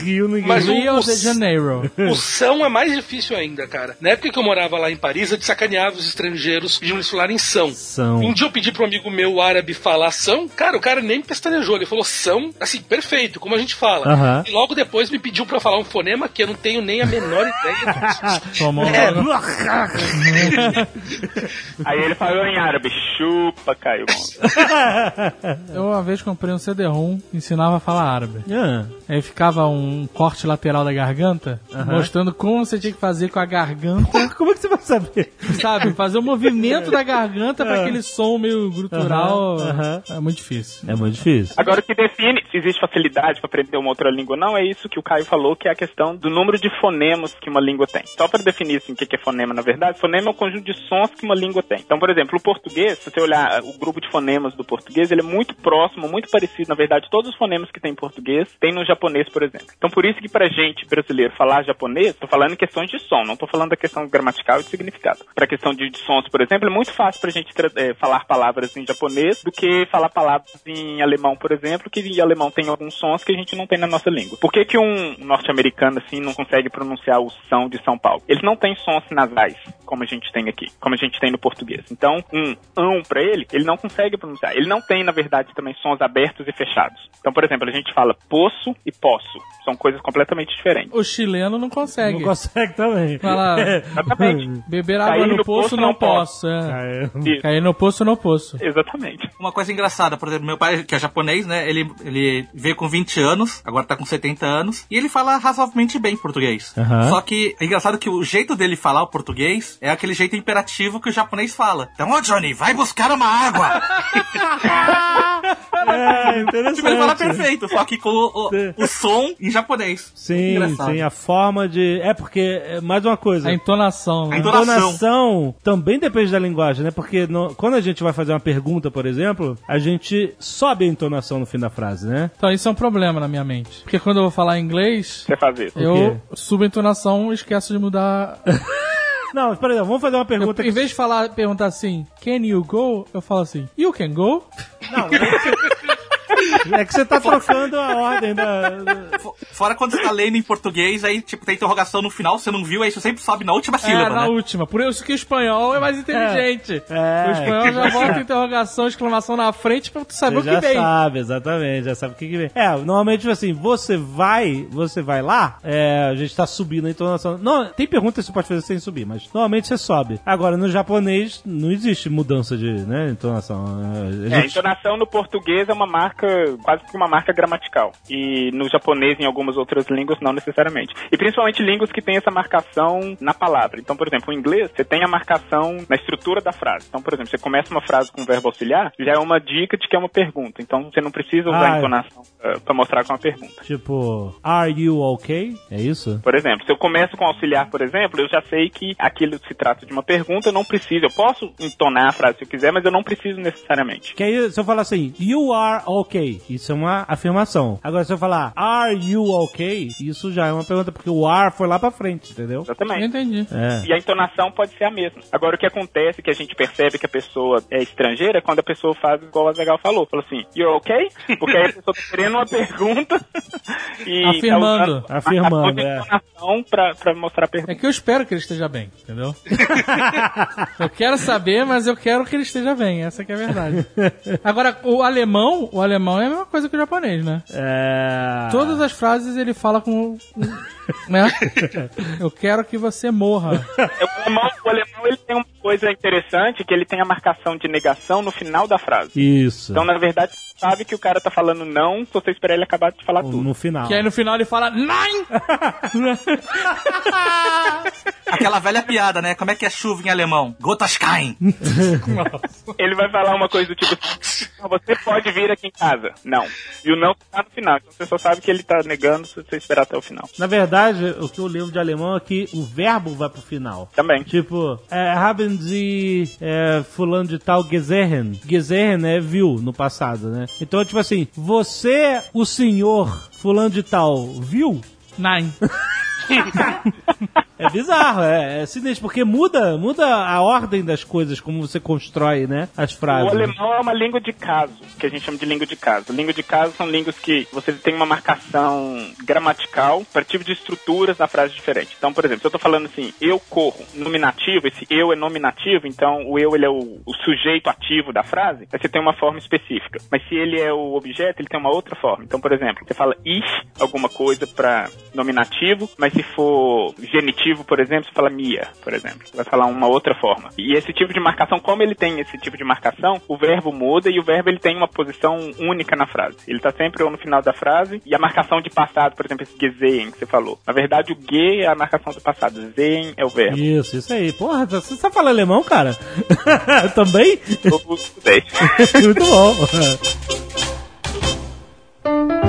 Rio ninguém. Mas o- Rio o- de Janeiro. O são é mais difícil ainda, cara. Na época que eu morava lá em Paris, eu sacaneava os estrangeiros pedindo eles falarem são. São. Um dia eu pedi pro amigo meu árabe falar são, cara, o cara nem pestanejou, ele falou são, assim, perfeito, como a gente fala. Aham. E logo depois me pediu pra falar um fonema que eu não tenho nem a menor ideia disso. Tomou. É. Aí ele falou em árabe, chupa, Caio. Eu uma vez comprei um CD-ROM, ensinava a falar árabe. Ah, Aí ficava um corte lateral da garganta, mostrando como você tinha que fazer com a garganta, Como é que você vai saber? sabe? Fazer o movimento da garganta pra aquele som meio grutural. Aham, aham. É muito difícil. É muito difícil. Agora, o que define se existe facilidade para aprender uma outra língua ou não é isso que o Caio falou, que é a questão do número de fonemas que uma língua tem. Só para definir assim, o que que é fonema, na verdade, fonema é o conjunto de sons que uma língua tem. Então, por exemplo, o português, se você olhar o grupo de fonemas do português, ele é muito próximo, muito parecido. Na verdade, todos os fonemas que tem em português tem no japonês, por exemplo. Então, por isso que pra gente brasileiro falar japonês, tô falando em questões de som, não tô falando da questão gramatical e de significado. Pra questão de, de sons, por exemplo, é muito fácil pra gente eh, falar palavras em japonês do que falar palavras em alemão, por exemplo, que em alemão tem alguns sons que a gente não tem na nossa língua. Por que, que um norte-americano assim não consegue pronunciar o são de São Paulo? Eles não têm sons nasais, como a gente tem aqui, como a gente tem no português. Então, um ão pra ele, ele não consegue pronunciar. Ele não tem, na verdade, também sons abertos e fechados. Então, por exemplo, a gente fala poço e poço. São coisas completamente diferentes. O chileno não consegue. Não consegue também. Fala, Exatamente. beber água no, no poço, não posso. é. Caiu. Isso. Cair no poço, não poço. Exatamente. Uma coisa engraçada, por exemplo, meu pai, que é japonês, né? Ele, ele veio com 20 anos, agora tá com 70 anos, e ele fala razoavelmente bem português. Aham. Só que é engraçado que o jeito dele falar o português é aquele jeito imperativo que o japonês fala. Então, ô Johnny, vai buscar uma água! É, interessante. tipo, ele fala perfeito, só que com o, o, o som em japonês. Sim, Engraçado. sim, a forma de. É porque, é, mais uma coisa. A entonação. A né? A entonação. entonação também depende da linguagem, né? Porque no- quando a gente vai fazer uma pergunta, por exemplo, a gente sobe a entonação no fim da frase, né? Então isso é um problema na minha mente. Porque quando eu vou falar inglês, Você faz isso. eu subo a entonação e esqueço de mudar. Não, exemplo, vamos fazer uma Eu, pergunta em vez de falar, perguntar assim, can you go? Eu falo assim, you can go? É que você tá trocando a ordem da. da- Fo- Fora quando você tá lendo em português, aí, tipo, tem interrogação no final, você não viu, aí você sempre sobe na última É, sílaba, na né? última. Por isso que o espanhol é mais inteligente. É. O espanhol já bota interrogação, exclamação na frente pra tu saber Você o que já vem. sabe, exatamente, já sabe o que, que vem. É, normalmente, tipo assim, você vai, você vai lá, é, a gente tá subindo a entonação. Não, tem perguntas que você pode fazer sem subir, mas normalmente você sobe. Agora, no japonês, não existe mudança de, né, entonação. É, É, gente- entonação no português é uma marca, quase que uma marca gramatical. E no japonês e em algumas outras línguas, não necessariamente. E principalmente línguas que têm essa marcação na palavra. Então, por exemplo, o inglês, você tem a marcação na estrutura da frase. Então, por exemplo, você começa uma frase com um verbo auxiliar, já é uma dica de que é uma pergunta. Então, você não precisa usar Ah, a entonação uh, para mostrar que é uma pergunta. Tipo, are you okay? É isso? Por exemplo, se eu começo com auxiliar, por exemplo, eu já sei que aquilo se trata de uma pergunta, eu não preciso. Eu posso entonar a frase se eu quiser, mas eu não preciso necessariamente. Que aí, se eu falar assim, you are okay, isso é uma afirmação. Agora, se eu falar, are you okay? Isso já é uma pergunta, porque o are foi lá pra frente, entendeu? Eu Exatamente. entendi. É. E a entonação pode ser a mesma. Agora, o que acontece, que a gente percebe que a pessoa é estrangeira, é quando a pessoa faz igual a Zagal falou. Falou assim, you're okay? Porque aí a pessoa tá querendo uma pergunta e Afirmando. tá usando Afirmando, a de é. entonação pra, pra mostrar a pergunta. É que eu espero que ele esteja bem, entendeu? eu quero saber, mas eu quero que ele esteja bem. Essa que é a verdade. Agora, o alemão, o alemão é a mesma coisa que o japonês, né? É... Todas as frases ele fala com. Né? Eu quero que você morra. O alemão, o alemão ele tem uma coisa interessante, que ele tem a marcação de negação no final da frase. Isso. Então, na verdade, você sabe que o cara tá falando não, se você esperar ele acabar de falar tudo. no final. Que aí no final ele fala Nein! Aquela velha piada, né? Como é que é chuva em alemão? Gotaschkein. Ele vai falar uma coisa do tipo assim, "Ah, você pode vir aqui em casa. Não. E o não tá no final. Então você só sabe que ele tá negando se você esperar até o final. Na verdade, o que eu lembro de alemão é que o verbo vai pro final. Também. Tipo, é, haben Sie é, fulano de tal gesehen? Gesehen é viu no passado, né? Então, tipo assim, você, o senhor fulano de tal, viu? Nein. É bizarro, é, é sinistro, porque muda, muda a ordem das coisas, como você constrói, né? As frases. O alemão é uma língua de caso, que a gente chama de língua de caso. Língua de caso são línguas que você tem uma marcação gramatical para tipo de estruturas na frase diferente. Então, por exemplo, se eu tô falando assim, eu corro, nominativo, esse eu é nominativo, então o eu ele é o, o sujeito ativo da frase, aí você tem uma forma específica. Mas se ele é o objeto, ele tem uma outra forma. Então, por exemplo, você fala ich, alguma coisa para nominativo, mas se for genitivo, por exemplo, você fala mia, por exemplo. Você vai falar uma outra forma. E esse tipo de marcação, como ele tem esse tipo de marcação, o verbo muda e o verbo ele tem uma posição única na frase. Ele tá sempre ou no final da frase e a marcação de passado, por exemplo, esse gesehen que você falou. Na verdade, o ge é a marcação do passado, sehen é o verbo. Isso, isso aí. Porra, você sabe falar alemão, cara? Também? Eu estudei. Muito bom.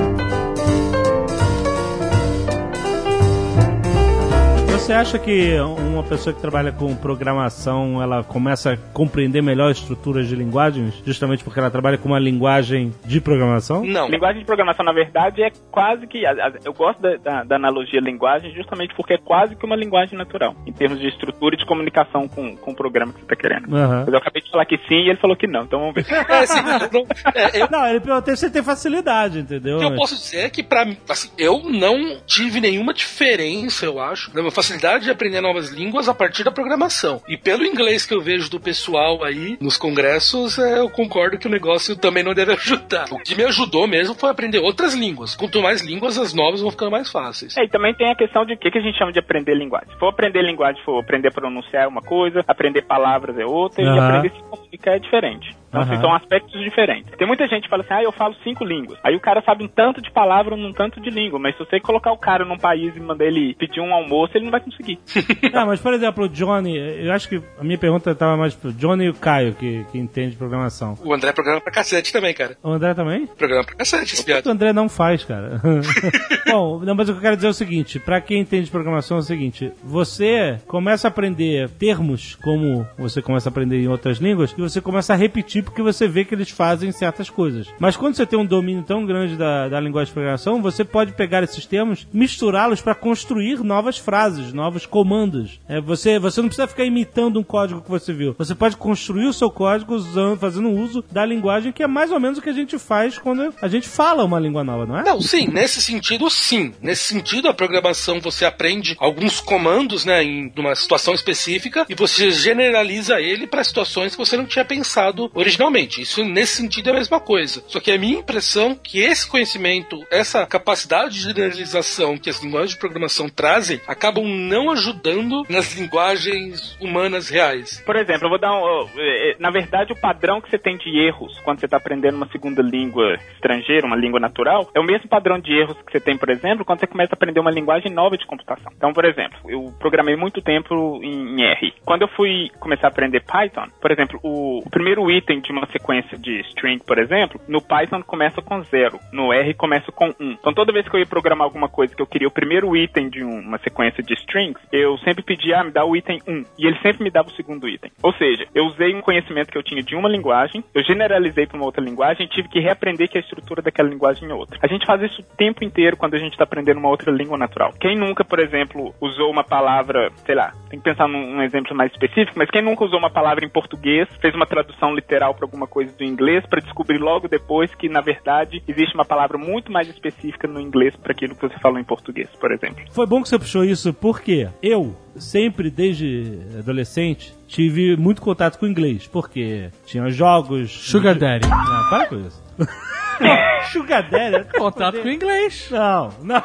Você acha que uma pessoa que trabalha com programação, ela começa a compreender melhor estruturas de linguagens, justamente porque ela trabalha com uma linguagem de programação? Não. Linguagem de programação, na verdade, é quase que. Eu gosto da, da- da analogia linguagem justamente porque é quase que uma linguagem natural, em termos de estrutura e de comunicação com, com o programa que você está querendo. Aham. Mas eu acabei de falar que sim e ele falou que não, então vamos ver. É, assim, não- é, eu, Não, ele perguntou se você tem facilidade, entendeu? o que eu posso dizer é que, pra mim, assim, eu não tive nenhuma diferença, eu acho, facilidade de aprender novas línguas a partir da programação. E pelo inglês que eu vejo do pessoal aí nos congressos, é, eu concordo que o negócio também não deve ajudar. O que me ajudou mesmo foi aprender outras línguas. Quanto mais línguas, as novas vão ficando mais fáceis. É, e também tem a questão de o que, que a gente chama de aprender linguagem. Se for aprender linguagem, for aprender a pronunciar é uma coisa, aprender palavras é outra, e Aham. aprender se comunicar é diferente. Então, assim, Aham. são aspectos diferentes. Tem muita gente que fala assim, ah, eu falo cinco línguas. Aí o cara sabe um tanto de palavra, um tanto de língua, mas se você colocar o cara num país e mandar ele pedir um almoço, ele não vai conseguir. Ah, mas por exemplo, o Johnny, eu acho que a minha pergunta estava mais pro Johnny e o Caio, que, que entende programação. O André programa pra cacete também, cara. O André também? Programa pra cacete, esse O piada. André não faz, cara. Bom, não, mas o que eu quero dizer é o seguinte: pra quem entende programação, é o seguinte: você começa a aprender termos como você começa a aprender em outras línguas e você começa a repetir porque você vê que eles fazem certas coisas. Mas quando você tem um domínio tão grande da, da linguagem de programação, você pode pegar esses termos, misturá-los para construir novas frases, novos comandos. É, você, você não precisa ficar imitando um código que você viu. Você pode construir o seu código usando, fazendo uso da linguagem que é mais ou menos o que a gente faz quando a gente fala uma língua nova, não é? Não, sim, nesse sentido, sim. Nesse sentido, a programação você aprende alguns comandos, né, em uma situação específica e você generaliza ele para situações que você não tinha pensado originalmente. Isso, nesse sentido, é a mesma coisa. Só que a minha impressão é que esse conhecimento, essa capacidade de generalização que as linguagens de programação trazem, acabam não ajudando nas linguagens humanas reais. Por exemplo, eu vou dar um. ó, é, é, Na verdade, o padrão que você tem de erros quando você está aprendendo uma segunda língua estrangeira, uma língua natural, é o mesmo padrão de erros que você tem, por exemplo, quando você começa a aprender uma linguagem nova de computação. Então, por exemplo, eu programei muito tempo em, em R. Quando eu fui começar a aprender Python, por exemplo, o, o primeiro item de uma sequência de string, por exemplo, no Python começa com zero, no R começa com um. Então, toda vez que eu ia programar alguma coisa que eu queria o primeiro item de um- uma sequência de strings, eu sempre pedia, ah, me dá o item 1. E ele sempre me dava o segundo item. Ou seja, eu usei um conhecimento que eu tinha de uma linguagem, eu generalizei para uma outra linguagem e tive que reaprender que a estrutura daquela linguagem é outra. A gente faz isso o tempo inteiro quando a gente está aprendendo uma outra língua natural. Quem nunca, por exemplo, usou uma palavra, sei lá, tem que pensar num, num exemplo mais específico, mas quem nunca usou uma palavra em português, fez uma tradução literal para alguma coisa do inglês para descobrir logo depois que, na verdade, existe uma palavra muito mais específica no inglês para aquilo que você falou em português, por exemplo. Foi bom que você puxou isso, porque eu, sempre desde adolescente, tive muito contato com o inglês. Porque tinha jogos. Sugar Daddy. Ah, para com isso. Sugar Daddy? Contato com o inglês. Não, não.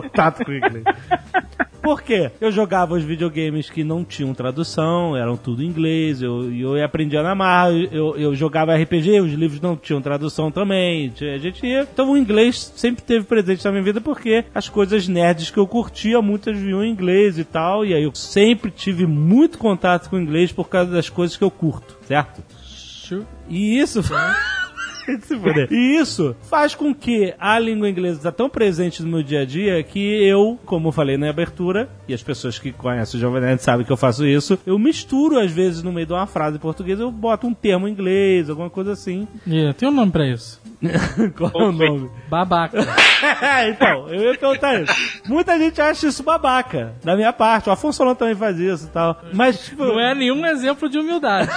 Contato com o inglês. Por quê? Eu jogava os videogames que não tinham tradução, eram tudo em inglês, eu, eu aprendia na marra, eu, eu jogava RPG, os livros não tinham tradução também, a gente ia... Então o inglês sempre teve presente na minha vida porque as coisas nerds que eu curtia, muitas vinham em inglês e tal, e aí eu sempre tive muito contato com o inglês por causa das coisas que eu curto, certo? E isso. Se fuder. E isso faz com que a língua inglesa está tão presente no meu dia a dia que eu, como eu falei na abertura, e as pessoas que conhecem o Jovem Nerd sabem que eu faço isso, eu misturo às vezes no meio de uma frase em português, eu boto um termo em inglês, alguma coisa assim. Yeah, tem um nome pra isso. Qual é o nome? Babaca. então, eu ia perguntar isso. Muita gente acha isso babaca, da minha parte. O Afonso Solon também faz isso e tal. Mas, tipo, Não é nenhum exemplo de humildade.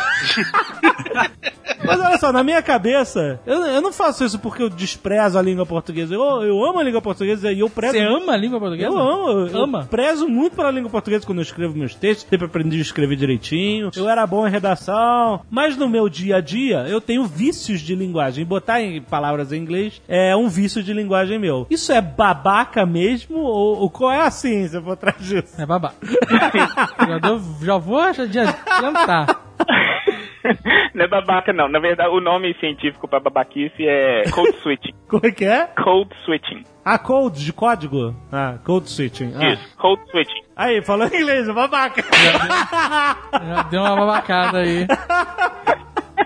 mas olha só, na minha cabeça, eu, eu não faço isso porque eu desprezo a língua portuguesa. Eu, eu amo a língua portuguesa e eu prezo. Você ama a língua portuguesa? Eu amo, eu Ama? prezo muito pela língua portuguesa quando eu escrevo meus textos, sempre aprendi a escrever direitinho, eu era bom em redação, mas no meu dia a dia eu tenho vícios de linguagem. Botar em palavras em inglês é um vício de linguagem meu. Isso é babaca mesmo ou, ou qual é a ciência por trás disso? É babaca. já, já vou já adiantar. Não é babaca, não. Na verdade, o nome científico pra babaquice é code switching. Como é que é? Code switching. Ah, code, de código? Ah, code switching. Ah. Isso, code switching. Aí, falou em inglês, babaca. Já deu uma babacada aí.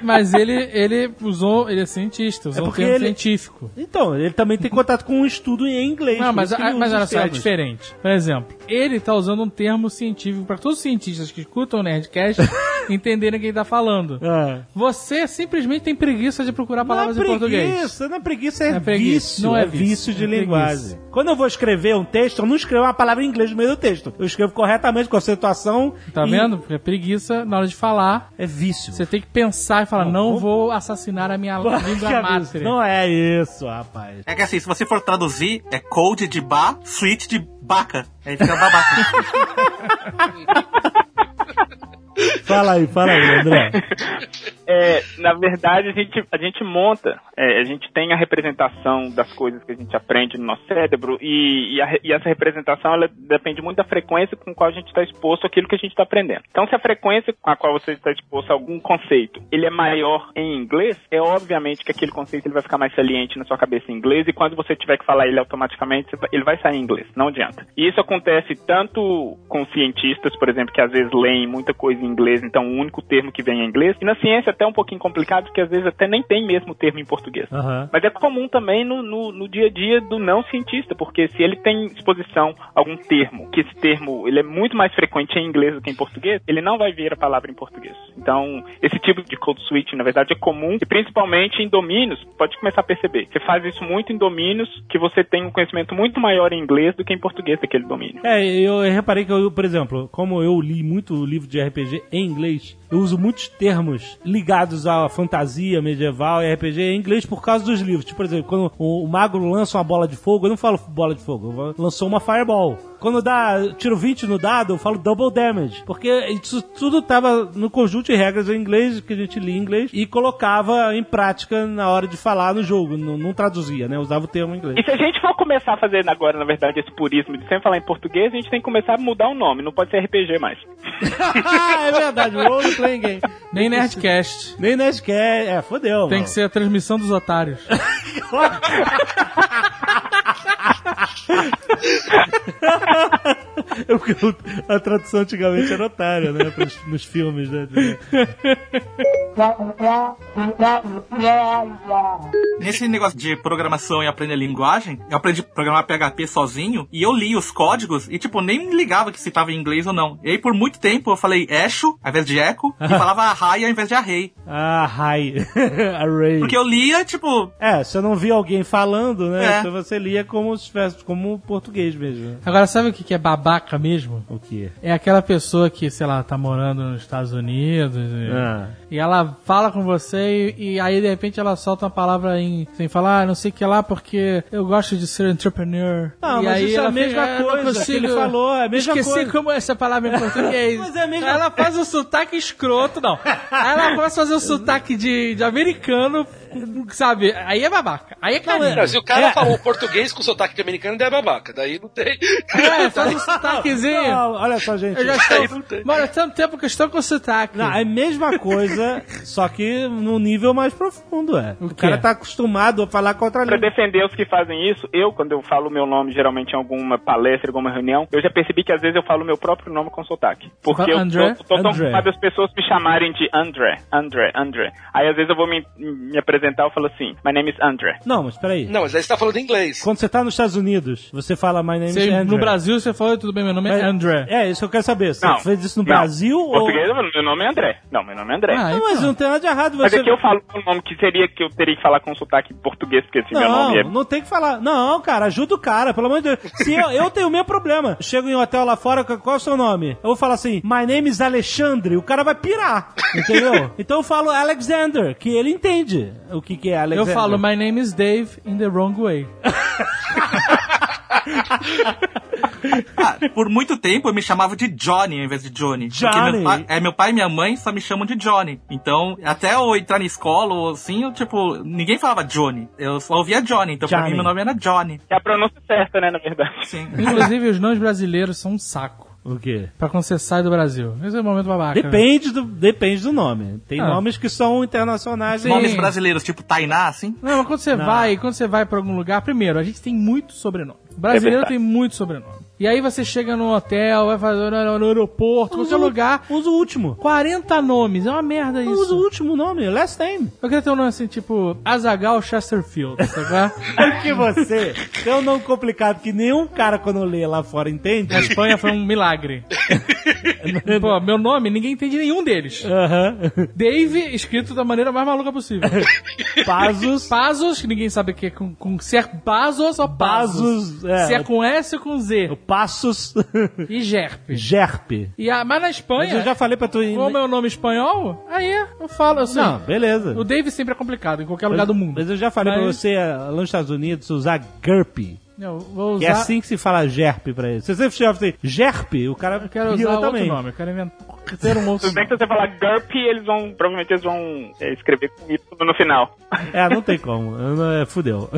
Mas ele, ele usou, ele é cientista, usou É um termo ele- científico. Então, ele também tem contato com um estudo em inglês. Não, mas, ele mas olha só, é diferente. Por exemplo, ele tá usando um termo científico para todos os cientistas que escutam o Nerdcast entenderem o que ele tá falando. Ah. Você simplesmente tem preguiça de procurar palavras não é em português. preguiça, não é preguiça, é, É preguiça, vício. não é é vício, vício de é linguagem. preguiça. Quando eu vou escrever um texto, eu não escrevo uma palavra em inglês no meio do texto. Eu escrevo corretamente, com a situação. Tá e vendo? Porque é preguiça na hora de falar. É vício. Você tem que pensar e falar, não, vou assassinar a minha língua mátria. Não é isso, rapaz. É que assim, se você for traduzir, é code de ba, switch de baca. Aí fica babaca. Fala aí, fala aí, André. É, na verdade, a gente, a gente monta, é, a gente tem a representação das coisas que a gente aprende no nosso cérebro e, e, a e essa representação ela depende muito da frequência com qual a gente está exposto àquilo que a gente está aprendendo. Então, se a frequência com a qual você está exposto a algum conceito ele é maior em inglês, é obviamente que aquele conceito ele vai ficar mais saliente na sua cabeça em inglês e quando você tiver que falar ele automaticamente, ele vai sair em inglês, não adianta. E isso acontece tanto com cientistas, por exemplo, que às vezes leem muita coisa em inglês, então o único termo que vem é inglês, e na ciência até um pouquinho complicado, porque às vezes até nem tem mesmo termo em português. Aham. Mas é comum também no, no, no dia a dia do não cientista, porque se ele tem exposição a algum termo, que esse termo ele é muito mais frequente em inglês do que em português, ele não vai ver a palavra em português. Então, esse tipo de code switch, na verdade, é comum, e principalmente em domínios, pode começar a perceber. Você faz isso muito em domínios que você tem um conhecimento muito maior em inglês do que em português daquele domínio. É, eu reparei que eu, por exemplo, como eu li muito livro de RPG em inglês, eu uso muitos termos ligados à fantasia medieval e RPG em inglês por causa dos livros. Tipo, por exemplo, quando o, o mago lança uma bola de fogo, eu não falo bola de fogo, eu falo, lançou uma fireball. Quando dá tiro 20 no dado, eu falo double damage. Porque isso tudo tava no conjunto de regras em inglês, que a gente lia em inglês, e colocava em prática na hora de falar no jogo. Não, não traduzia, né? Usava o termo em inglês. E se a gente for começar a fazer agora, na verdade, esse purismo de sempre falar em português, a gente tem que começar a mudar o nome, não pode ser RPG mais. é verdade, role playing game. Nem Nerdcast. Nem Nerdcast, é, fodeu. Tem mano. que ser a transmissão dos otários. É a tradução antigamente era otária, né? Pros, nos filmes, né? Nesse negócio de programação e aprender linguagem, eu aprendi a programar PHP sozinho e eu li os códigos e, tipo, nem me ligava que se tava em inglês ou não. E aí, por muito tempo, eu falei echo ao invés de echo e falava array ao invés de array. Ah, hi. Array. Porque eu lia, tipo, É, você não via alguém falando, né? É. Então você lia como se tivesse, como português mesmo. Agora, sabe o que que é babaca mesmo? O quê? É aquela pessoa que, sei lá, tá morando nos Estados Unidos e, Ah. e ela fala com você e, e aí de repente ela solta uma palavra em sem falar, ah, não sei o que lá, porque eu gosto de ser entrepreneur. Não, e mas aí isso é a mesma "Ah, coisa que ele falou, é a mesma Esqueci coisa." como é essa palavra em português. Mas é a mesma- ela faz um sotaque escroto, não. Aí ela começa a fazer um sotaque de, de americano, sabe? Aí é babaca. Aí é carinho. Não, se o cara É. falou português com sotaque americano, daí é babaca. Daí não tem. É, faz um sotaquezinho. Não, olha só, gente. Eu já estou. não tem. Mano, há tanto tempo que eu estou com sotaque. Não, é a mesma coisa, só que num nível mais profundo, é. O, quê? cara tá acostumado a falar com outra Pra língua. defender os que fazem isso, eu, quando eu falo o meu nome, geralmente em alguma palestra, alguma reunião, eu já percebi que às vezes eu falo o meu próprio nome com sotaque. Porque fala eu André? tô, tô tão André. acostumado as pessoas me chamarem de André, André, André. Aí às vezes eu vou me, me apresentar, eu falo assim, my name is André. Não, mas peraí. Não, mas aí você tá falando inglês. Quando você tá nos Estados Unidos, você fala My name Você- is Andrew. no Brasil você falou, tudo bem, meu nome é André. É, isso que eu quero saber. Você Não, fez isso no não. Brasil ou... Português, meu nome é André. Não, meu nome é André. Ah, Não, mas então. não tem nada de errado Mas você... aqui eu falo o nome que seria que eu teria que falar com sotaque português, porque assim, meu Não, nome é... não tem que falar. Não, cara, ajuda o cara, pelo amor de Deus. Se eu, eu tenho o mesmo problema. Chego em um hotel lá fora, qual é o seu nome? Eu vou falar assim, my name is Alexandre. O cara vai pirar, entendeu? então eu falo Alexander, que ele entende o que, que é Eu Alexander. falo, my name is Dave in the wrong way. Ah, por muito tempo eu me chamava de Johnny ao invés de Johnny. Johnny. Meu pai, é, meu pai e minha mãe só me chamam de Johnny. Então, até eu entrar na escola ou assim, eu, tipo, ninguém falava Johnny. Eu só ouvia Johnny. Então, pra Johnny. mim, meu nome era Johnny. É a pronúncia certa, né, na verdade. Sim. Inclusive, os nomes brasileiros são um saco. O quê? Pra quando você sai do Brasil. Esse é o momento babaca. né? Depende do, depende do nome. Tem Ah. nomes que são internacionais. Sim. Nomes brasileiros, tipo Tainá, assim. Não, mas quando você Não. vai, quando você vai pra algum lugar, primeiro, a gente tem muito sobrenome. O brasileiro verdade. tem muito sobrenome. E aí você chega no hotel, vai fazer no, no aeroporto, qualquer lugar, Usa o último. 40 nomes, é uma merda Usa o isso. último nome, last name. Eu queria ter um nome assim, tipo, Azagal Chesterfield, sabe? Porque você tem um nome complicado que nenhum cara quando lê lá fora entende. Na Espanha foi um milagre. Pô, meu nome, ninguém entende nenhum deles. Aham. Dave, escrito da maneira mais maluca possível. Pazos. Pazos, que ninguém sabe o que é com, com se é ou Pazos. Pazos, é. Se é com S ou com Z. Passos. E Gerp. Gerpe. E a, mas na Mas Espanha, eu já falei pra tu ir. como é o nome espanhol, aí eu falo assim. Não, beleza. O Dave sempre é complicado, em qualquer lugar do mundo. Mas eu já falei pra Mas- você, eh, lá nos Estados Unidos, usar GURP. Eu vou usar. Que é assim que se fala GERP pra ele. Se você chama assim, GERP, o cara Eu quero usar também. outro nome, eu quero inventar. Ter um outro Tudo bem que se você falar GURP, eles vão, provavelmente eles vão é, escrever com isso no final. É, não tem como. É, Fudeu.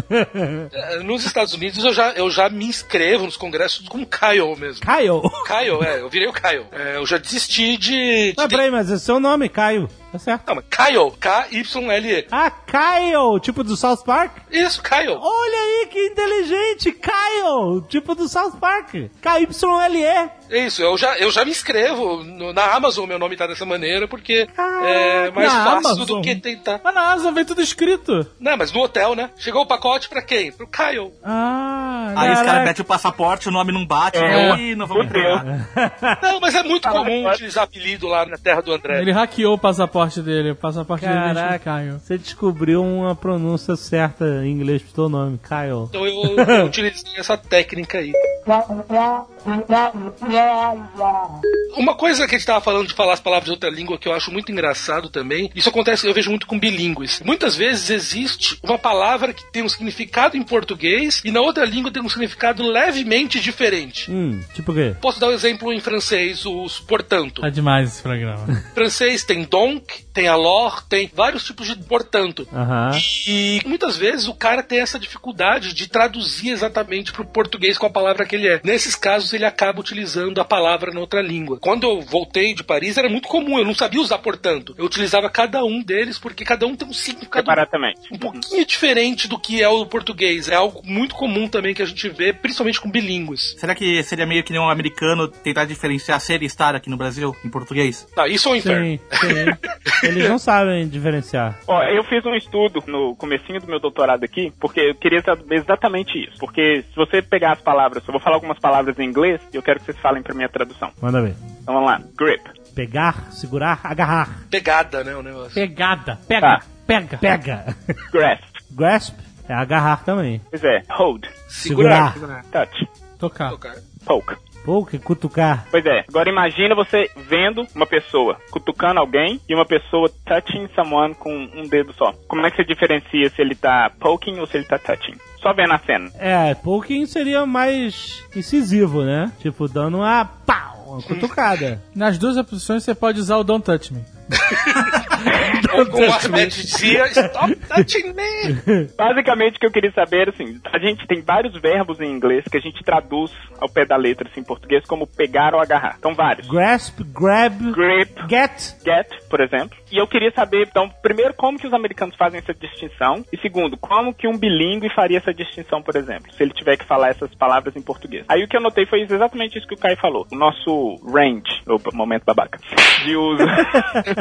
É, Nos Estados Unidos eu já, eu já me inscrevo nos congressos como Kyle mesmo. Caio. Kyle, é, eu virei o Kyle. É, eu já desisti de. de Ah, peraí, mas é seu nome, Caio. Tá certo. Não, mas Kyle, K-Y-L-E. Ah, Kyle, tipo do South Park? Isso, Kyle. Olha aí que inteligente, Kyle, tipo do South Park. K-Y-L-E. É Isso, eu já, eu já me inscrevo no- na Amazon, meu nome tá dessa maneira, porque é mais fácil Amazon? do que tentar. Mas na Amazon vem tudo escrito. Não, mas no hotel, né? Chegou o pacote pra quem? Pro Kyle. Ah, Aí os caras metem o passaporte, o nome não bate. É. Ih, não vamos entregar. Não, mas é muito comum utilizar apelido lá na terra do André. Ele hackeou o passaporte dele. O passaporte dele Caraca, escrito Caio. você descobriu uma pronúncia certa em inglês pro teu nome, Kyle. Então eu, eu utilizei essa técnica aí. Uma coisa que a gente tava falando de falar as palavras de outra língua que eu acho muito engraçado também, isso acontece, eu vejo muito com bilíngues. Muitas vezes existe uma palavra que tem um significado em português e na outra língua tem um significado levemente diferente. Hum, tipo o quê? Posso dar um exemplo em francês, os portanto. Tá demais esse programa. Francês tem donc, tem alors, tem vários tipos de portanto. Aham. E muitas vezes o cara tem essa dificuldade de traduzir exatamente pro português com a palavra que ele é. Nesses casos, ele acaba utilizando a palavra na outra língua. Quando eu voltei de Paris, era muito comum, eu não sabia usar portanto. Eu utilizava cada um deles porque cada um tem um significado Separadamente. um pouquinho diferente do que é o português. É algo muito comum também que a gente vê, principalmente com bilíngues. Será que seria meio que nem um americano tentar diferenciar ser e estar aqui no Brasil, em português? Tá, isso é um inferno. Sim, sim. Eles não sabem diferenciar. Ó, eu fiz um estudo no comecinho do meu doutorado aqui, porque eu queria saber exatamente isso. Porque se você pegar as palavras, eu vou falar algumas palavras em inglês e eu quero que vocês falem pra minha tradução. Manda ver. Então vamos lá. Grip. Pegar, segurar, agarrar. Pegada, né, o negócio. Pegada. Pega. Tá. Pega. Pega. Grasp. Grasp é agarrar também. Pois é. Hold. Segurar. Touch. Tocar. Tocar. Poke. Poke, cutucar. Pois é. Agora imagina você vendo uma pessoa cutucando alguém e uma pessoa touching someone com um dedo só. Como é que você diferencia se ele tá poking ou se ele tá touching? Só vendo a cena. É, poking seria mais incisivo, né? Tipo, dando uma pau, uma cutucada. Nas duas opções você pode usar o Don't Touch Me. Ou como o Ahmed dizia, stop touching me! Basicamente, o que eu queria saber, assim, a gente tem vários verbos em inglês que a gente traduz ao pé da letra, assim, em português, como pegar ou agarrar. Então, vários. Grasp, grab, Grip, get. get, por exemplo. E eu queria saber, então, primeiro, como que os americanos fazem essa distinção? E segundo, como que um bilíngue faria essa distinção, por exemplo, se ele tiver que falar essas palavras em português? Aí o que eu notei foi exatamente isso que o Kai falou. O nosso range, opa, momento babaca, de uso.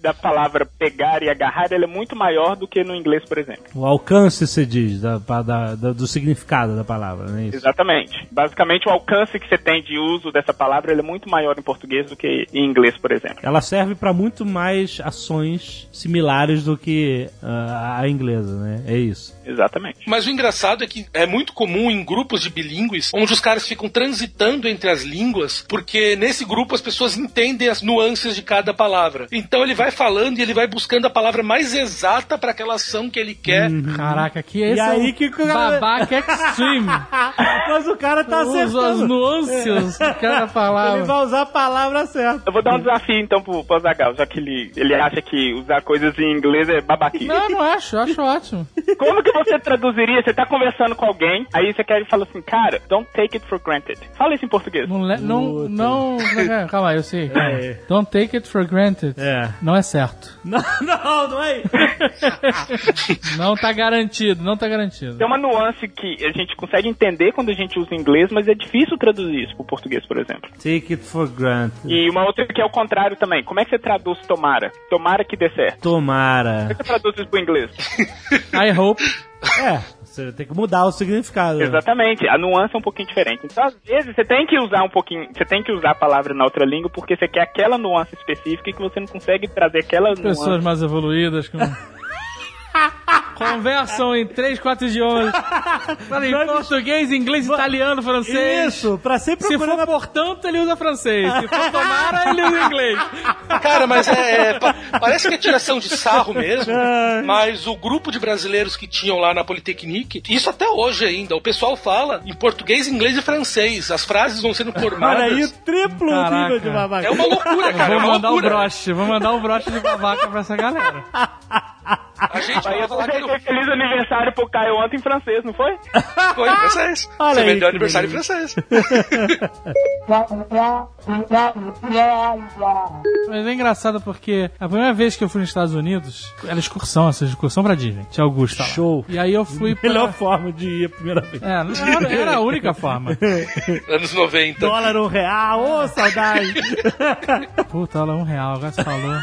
da palavra pegar e agarrar ele é muito maior do que no inglês, por exemplo. O alcance, se diz, da, da- da- do significado da palavra, não é isso? Exatamente. Basicamente, o alcance que você tem de uso dessa palavra ele é muito maior em português do que em inglês, por exemplo. Ela serve para muito mais ações similares do que ah, a inglesa, né? É isso. Exatamente. Mas o engraçado é que é muito comum em grupos de bilíngues, onde os caras ficam transitando entre as línguas, porque nesse grupo as pessoas entendem as nuances de cada palavra. Então ele vai falando e ele vai buscando a palavra mais exata para aquela ação que ele quer. Caraca, que esse E é aí um que o cara- babaca extreme. Mas o cara tá Usa as acertando. nuances que cada Ele palavra. vai usar a palavra certa. Eu vou dar um desafio então pro, pro Azaghal, já que ele, ele acha que usar coisas em inglês é babaquice. Não, não acho, eu acho ótimo. Como que você traduziria? Você tá conversando com alguém, aí você quer e fala assim, cara, don't take it for granted. Fala isso em português. Não, não, não, calma aí, eu sei. Don't take it for granted. É. Não é certo. Não, não, não é. Não tá garantido, não tá garantido. Tem uma nuance que a gente consegue entender quando a gente usa inglês, mas é difícil traduzir isso pro português, por exemplo. Take it for granted. E uma outra que é o contrário também. Como é que você traduz tomara? Tomara que dê certo. Como Tomara. é que você traduz isso pro inglês? I hope. É, você tem que mudar o significado. Exatamente, a nuance é um pouquinho diferente. Então, às vezes, você tem que usar um pouquinho, você tem que usar a palavra na outra língua porque você quer aquela nuance específica e que você não consegue trazer aquela Pessoas nuance. mais evoluídas com... Conversam em três, quatro idiomas. Fala em português, inglês, italiano, francês. Isso, pra sempre Se for portanto, ele usa francês. Se for tomara, ele usa inglês. Cara, mas é, é, pa- parece que é tiração de sarro mesmo. Ai. Mas o grupo de brasileiros que tinham lá na Politecnique, isso até hoje ainda, o pessoal fala em português, inglês e francês. As frases vão sendo formadas. Olha aí, o triplo Caraca. nível de babaca. É uma loucura, cara. é Vou uma mandar um loucura. broche, vou mandar um broche de babaca pra essa galera. A gente Aí eu falar que desejei feliz aniversário pro Caio ontem em francês, não foi? foi em francês. Olha Você aí, vendeu aniversário em francês. Mas é engraçado porque a primeira vez que eu fui nos Estados Unidos, era excursão, essa excursão pra Disney. Tinha Augusto lá. Show. E aí eu fui pra... Melhor forma de ir a primeira vez. É, era, era a única forma. Anos 90. Dólar um real, ô saudade. Puta, olha, um real, agora você falou.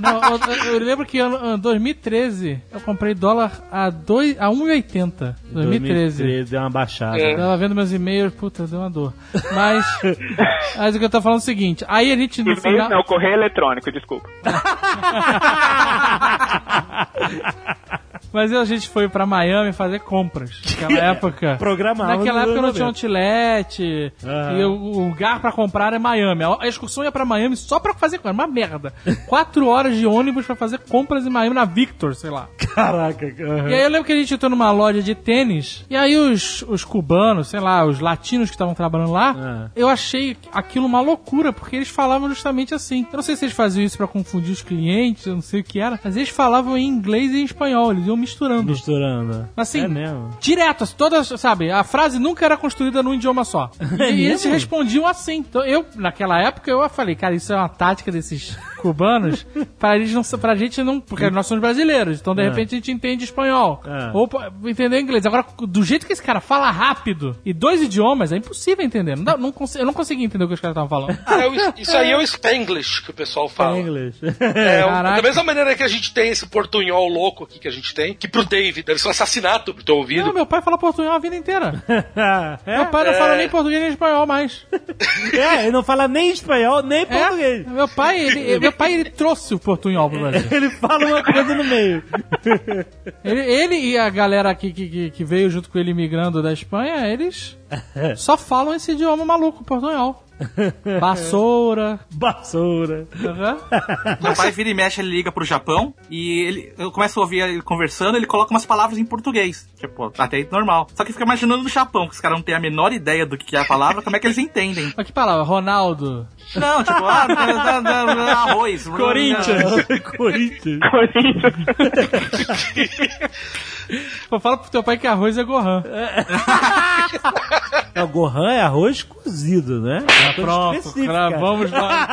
Não, eu, eu lembro que em 2013 eu comprei dólar a, dois, a 1,80. 2013. deu uma baixada. É. Tava vendo meus e-mails, puta, deu uma dor. Mas, mas o que eu tô falando é o seguinte, aí a gente no E-mail final... não, correio eletrônico, desculpa. Mas a gente foi pra Miami fazer compras. Naquela época. Programava Naquela época não tinha 90. outlet. Aham. E o, lugar pra comprar é Miami. A excursão ia pra Miami só pra fazer compras. Uma merda. Quatro horas de ônibus pra fazer compras em Miami na Victor, sei lá. Caraca. aham. E aí eu lembro que a gente entrou numa loja de tênis. E aí os, os cubanos, sei lá, os latinos que estavam trabalhando lá, Ah. eu achei aquilo uma loucura, porque eles falavam justamente assim. Eu não sei se eles faziam isso pra confundir os clientes, eu não sei o que era, mas eles falavam em inglês e em espanhol, eles iam misturando. Misturando. Assim, É mesmo. Direto, assim, todas, sabe, a frase nunca era construída num idioma só. E, É e eles mesmo? respondiam assim. Então eu, naquela época, eu falei, cara, isso é uma tática desses cubanos pra eles não, pra gente não, porque nós somos brasileiros, então de É. repente a gente entende espanhol. É. Ou entender inglês. Agora, do jeito que esse cara fala rápido e dois idiomas, é impossível entender. Não dá- não cons- eu não consegui entender o que os caras estavam falando. É o- isso aí é o Spanglish que o pessoal fala. Inglês. É, o- Caraca. da mesma maneira que a gente tem esse portunhol louco aqui que a gente tem, que pro David deve ser um assassinato pro teu ouvido. Não, meu pai fala portunhol a vida inteira. é, Meu pai não É. fala nem português nem espanhol mais. é, ele não fala nem espanhol, nem É, português. meu pai, ele, meu pai, ele trouxe o portunhol pro Brasil. Ele fala uma coisa no meio. Ele, ele e a galera que, que, que- que veio junto com ele migrando da Espanha, eles só falam esse idioma maluco, portunhol. Vassoura. Vassoura. aham. Meu pai vira e mexe, ele liga pro Japão e ele, eu começo a ouvir ele conversando, ele coloca umas palavras em português. Tipo, até aí normal. Só que fica imaginando no Japão, que os caras não têm a menor ideia do que é a palavra, como é que eles entendem? Mas que palavra? Ronaldo. Não, tipo, ah, da- da- da- arroz. Corinthians. Corinthians. Pô, fala pro teu pai que arroz é Gohan. Não, Gohan é arroz cozido, né? Coisa Pronto, gravamos nós.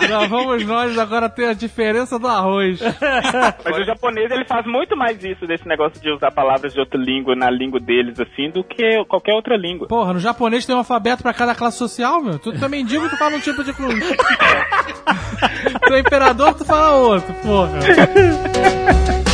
gravamos nós agora tem a diferença do arroz. Mas o japonês, ele faz muito mais isso, desse negócio de usar palavras de outra língua na língua deles, assim, do que qualquer outra língua. Porra, no japonês tem um alfabeto pra cada classe social, meu. Tu também digo, tu fala um tipo de clube. tu é imperador, tu fala outro, porra.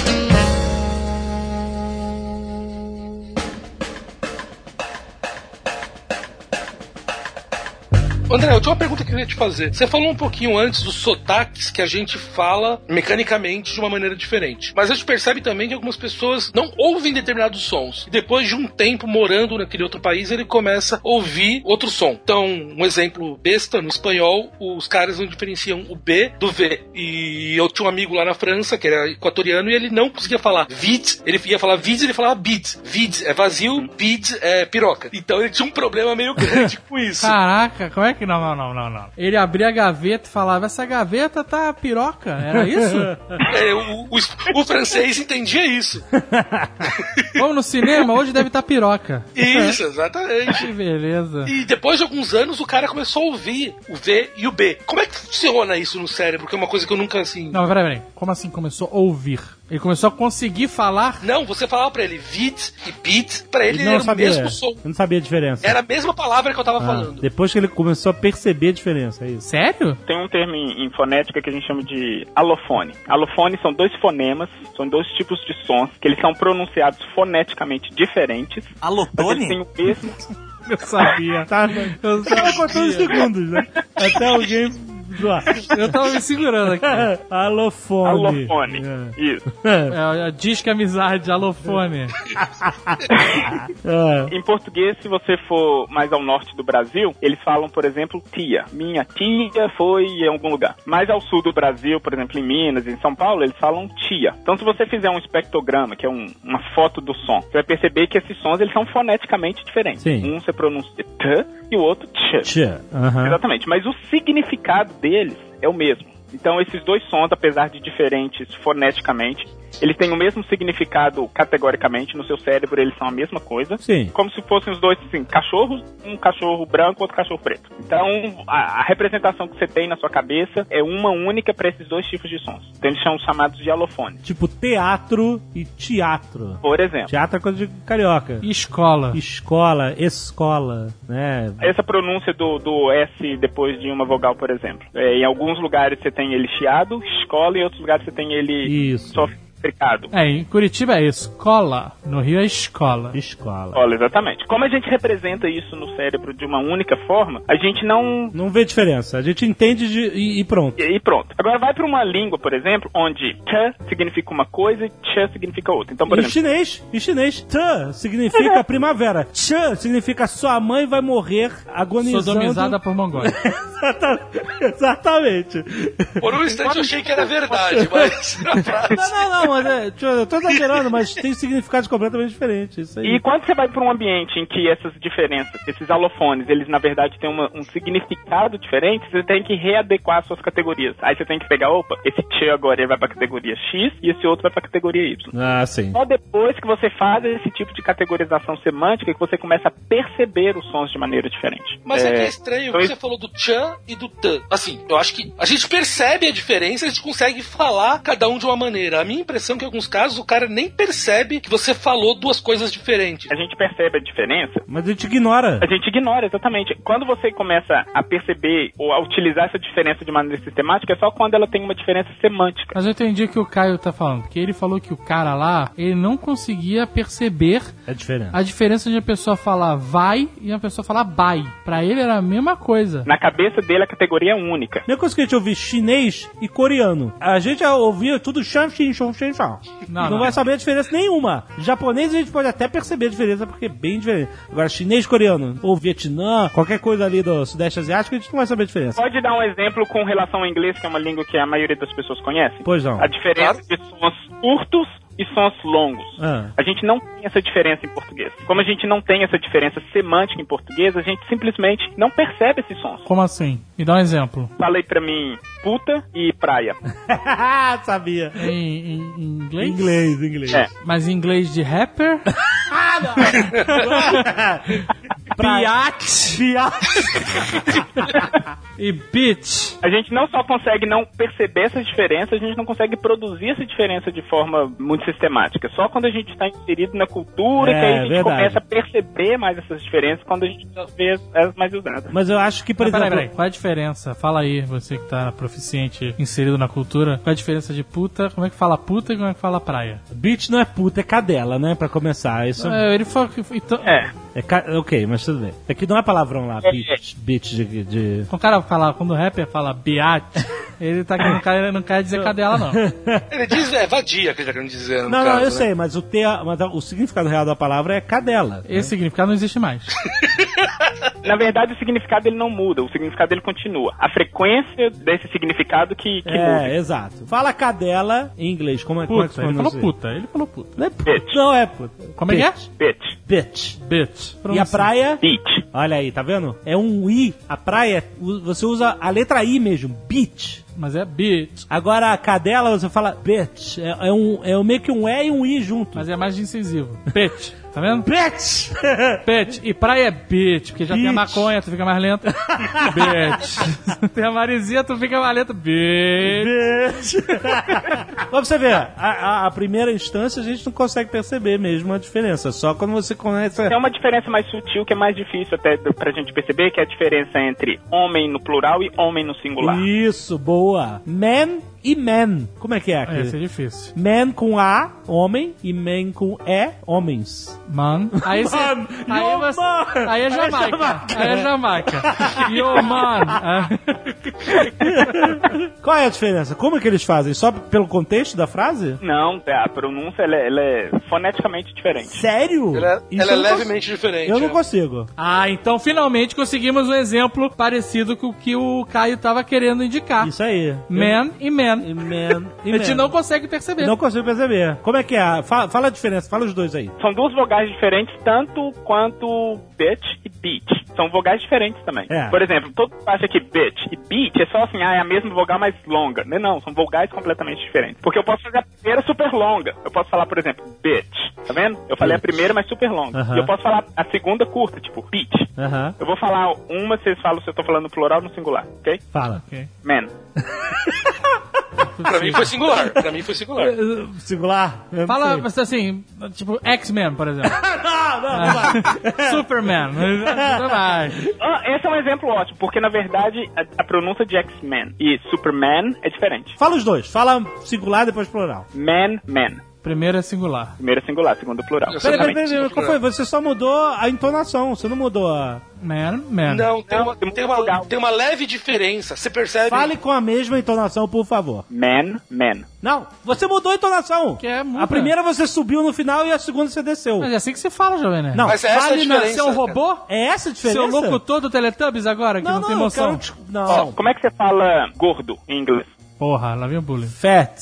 André, eu tinha uma pergunta que eu queria te fazer. Você falou um pouquinho antes dos sotaques que a gente fala mecanicamente de uma maneira diferente. Mas a gente percebe também que algumas pessoas não ouvem determinados sons. E depois de um tempo morando naquele outro país, ele começa a ouvir outro som. Então, um exemplo besta, no espanhol, os caras não diferenciam o B do V. E eu tinha um amigo lá na França, que era equatoriano, e ele não conseguia falar vid, ele ia falar vid, ele falava bid. Vid é vazio, bid é piroca. Então ele tinha um problema meio grande com isso. Caraca, como é que não, não, não, não, não. Ele abria a gaveta e falava, essa gaveta tá piroca, era isso? É, o, o- o francês entendia isso. Vamos no cinema, hoje deve estar piroca. Isso, exatamente. Que beleza. E depois de alguns anos, o cara começou a ouvir o V e o B. Como é que funciona isso no cérebro? Que é uma coisa que eu nunca, assim... Não, peraí, peraí. Como assim começou a ouvir? Ele começou a conseguir falar? Não, você falava pra ele vid e bit, pra ele Ele não era o sabia. mesmo som. Eu não sabia a diferença. Era a mesma palavra que eu tava Ah, falando. depois que ele começou a perceber a diferença, é isso. Sério? Tem um termo em, em fonética que a gente chama de alofone. Alofone são dois fonemas, são dois tipos de sons que eles são pronunciados foneticamente diferentes, mas eles têm o mesmo Eu sabia. Tá, Eu tava contando sabia. segundos, né? Até alguém. Eu tava me segurando aqui. Alofone. alofone. É. Isso. É, a disque amizade, alofone. É. Em português, se você for mais ao norte do Brasil, eles falam, por exemplo, tia. Minha tia foi em algum lugar. Mais ao sul do Brasil, por exemplo, em Minas, em São Paulo, eles falam tia. Então, se você fizer um espectrograma, que é um- uma foto do som, você vai perceber que esses sons eles são foneticamente diferentes. Sim. Um você pronuncia t e o outro ch. Tchê. Aham. Exatamente, mas o significado deles é o mesmo. Então, esses dois sons, apesar de diferentes foneticamente, eles têm o mesmo significado categoricamente no seu cérebro, eles são a mesma coisa. Sim. Como se fossem os dois, assim, cachorros, um cachorro branco, outro cachorro preto. Então, a, a representação que você tem na sua cabeça é uma única para esses dois tipos de sons. Então, eles são chamados de alofones. Tipo teatro e teatro. Por exemplo, Teatro é coisa de carioca. E escola. Escola, escola, né? essa pronúncia do, do S depois de uma vogal, por exemplo. É, em alguns lugares você tem ele chiado, escola, e em outros lugares você tem ele Isso. só fricado. É, em Curitiba é escola. No Rio é escola. Escola. Olha, exatamente. Como a gente representa isso no cérebro de uma única forma, a gente não. Não vê diferença. A gente entende de, e, e pronto. E e pronto. Agora vai para uma língua, por exemplo, onde ch significa uma coisa e ch significa outra. Então, por Em exemplo, chinês, em chinês, tã significa primavera. Chã significa sua mãe vai morrer agonizando. Sodomizada por mongóis. Exatamente. Por um instante eu achei que era verdade, mas... Não, não, não, mas é, eu tô exagerando, mas tem significados completamente diferentes. Isso aí. E quando você vai para um ambiente em que essas diferenças, esses alofones, eles na verdade têm uma- um significado diferente, você tem que readequar suas categorias. Aí você tem que pegar, opa, esse ch agora ele vai para categoria X e esse outro vai para categoria Y. Ah, sim. Só depois que você faz esse tipo de categorização semântica que você começa a perceber os sons de maneira diferente. Mas é, que é estranho, então você falou do chan e do tan. Assim, eu acho que a gente percebe a diferença, a gente consegue falar cada um de uma maneira. A minha impressão é que em alguns casos o cara nem percebe que você falou duas coisas diferentes. A gente percebe a diferença Mas a gente ignora. A gente ignora, exatamente. Quando você começa a perceber ou a utilizar essa diferença de maneira sistemática, é só quando ela tem uma diferença semântica. Mas eu entendi o que o Caio tá falando. Porque ele falou que o cara lá, ele não conseguia perceber É diferente. a diferença de a pessoa falar vai e a pessoa falar bye. Pra ele era a mesma coisa. Na cabeça dele, a categoria é única. Mesma coisa que a gente ouvir chinês e coreano. A gente ouvia tudo shan, shin, shon, shen, shon. Não, Não, não. vai saber a diferença nenhuma. Japonês a gente pode até perceber a diferença, porque é bem diferente. Agora, chinês, coreano, ou Vietnã, qualquer coisa ali do Sudeste Asiático, a gente não vai saber a diferença. Pode dar um exemplo com relação ao inglês, que é uma língua que a maioria das pessoas conhece? Pois não. A diferença de sons curtos e sons longos. Ah. A gente não tem essa diferença em português. Como a gente não tem essa diferença semântica em português, a gente simplesmente não percebe esses sons. Como assim? Me dá um exemplo. Falei pra mim puta e praia. Sabia. Em, em- em inglês? Inglês, inglês. É. Mas em inglês de rapper? Biat. Biat. E bitch. A gente não só consegue não perceber essas diferenças, a gente não consegue produzir essa diferença de forma muito sistemática. Só quando a gente está inserido na cultura, É, que aí a gente verdade. começa a perceber mais essas diferenças quando a gente vê as- as mais usadas. Mas eu acho que, por Mas peraí, exemplo... peraí, qual é a diferença? Fala aí, você que tá proficiente, inserido na cultura, qual é a diferença de puta, como é que fala puta e como é que fala praia? Beach não é puta, é cadela, né? Pra começar. Isso É, ele falou que. Então, É. é. ca- Ok, mas tudo bem. É que não é palavrão lá, beach. Beach de. de... quando o cara fala, quando o rapper fala biat, ele tá aqui, não quer, não quer dizer cadela, não. Ele diz, é vadia que ele tá querendo dizer, no Não, caso, não, eu né? sei, mas o, te, mas o significado real da palavra é cadela. Esse significado não existe mais. Na verdade, o significado ele não muda, o significado ele continua. A frequência desse significado que, que é, muda. exato. Fala cadela em inglês. Como é, como é que se Puta, ele falou pronuncia? puta, ele falou puta. Não é puta. Bitch. Não é puta. Como é que é? Bitch. Bitch. Bitch. E a praia? Beach. Olha aí, tá vendo? É um I. A praia, você usa a letra I mesmo. Beach. Mas é bitch. Agora a cadela, você fala bitch. É, é um, é meio que um E e um I junto. Mas é mais incisivo. Bitch. Tá vendo? Bitch! Bitch. E praia é bitch, porque já tem a maconha, tu fica mais lento. bitch. tem a maresia, tu fica mais lento. Bitch. Bitch! Pra você ver, a, a- a primeira instância a gente não consegue perceber mesmo a diferença. Só quando você conhece. Tem uma diferença mais sutil que é mais difícil até pra gente perceber, que é a diferença entre homem no plural e homem no singular. Isso, boa. Man e man. Como é que é aqui? Esse é difícil. Man com A, homem, e man com E, homens. Man. Aí você. Man. Aí, Yo, você, man. aí é Jamaica. Aí é Jamaica. Yo, man. Ah, Qual é a diferença? Como é que eles fazem? Só pelo contexto da frase? Não, a pronúncia ela é, ela é foneticamente diferente. Sério? Ela, Isso ela é eu não levemente diferente. Eu não é. consigo. Ah, então finalmente conseguimos um exemplo parecido com o que o Caio tava querendo indicar. Isso aí. Man e man. E man e A gente man. não consegue perceber. Não consigo perceber. Como é que é? Fala, fala a diferença, fala os dois aí. São duas vogais diferentes, tanto quanto bitch e beach. São vogais diferentes também. É. Por exemplo, todo mundo acha que bitch e beach é só assim, ah, é a mesma vogal mais longa. Não, não, são vogais completamente diferentes. Porque eu posso fazer a primeira super longa. Eu posso falar, por exemplo, bitch. Tá vendo? Eu falei a primeira, mas super longa. Aham. E eu posso falar a segunda curta, tipo beach. Aham. Eu vou falar uma, vocês falam se eu tô falando no plural ou no singular, ok? Fala. Man. Pra mim foi singular. Pra mim foi singular. Singular? Eu Fala, sei. mas assim, tipo X-Men, por exemplo. não, não, não vai. Superman. Não vai. Ah, esse é um exemplo ótimo, porque na verdade a, a pronúncia de X-Men e Superman é diferente. Fala os dois. Fala singular, depois plural. Man, man. Primeiro é singular. Primeiro singular, segundo plural. Eu Peraí, peraí, peraí, qual foi? Você só mudou a entonação, você não mudou a... Man, man. Não, tem Não, uma, tem tem, uma tem uma leve diferença. Você percebe? Fale com a mesma entonação, por favor. Man, man. Não, você mudou a entonação. Que é, muda. a primeira você subiu no final e a segunda você desceu. Mas é assim que se fala, Jovem Nerd. Não, Mas essa é a fale na- diferença. Você é um robô? É essa a diferença? Seu locutor do Teletubbies agora, que não, Não, tem não, eu emoção? quero... Não. Como é que você fala gordo em inglês? Porra, lá vem o bullying. Fat.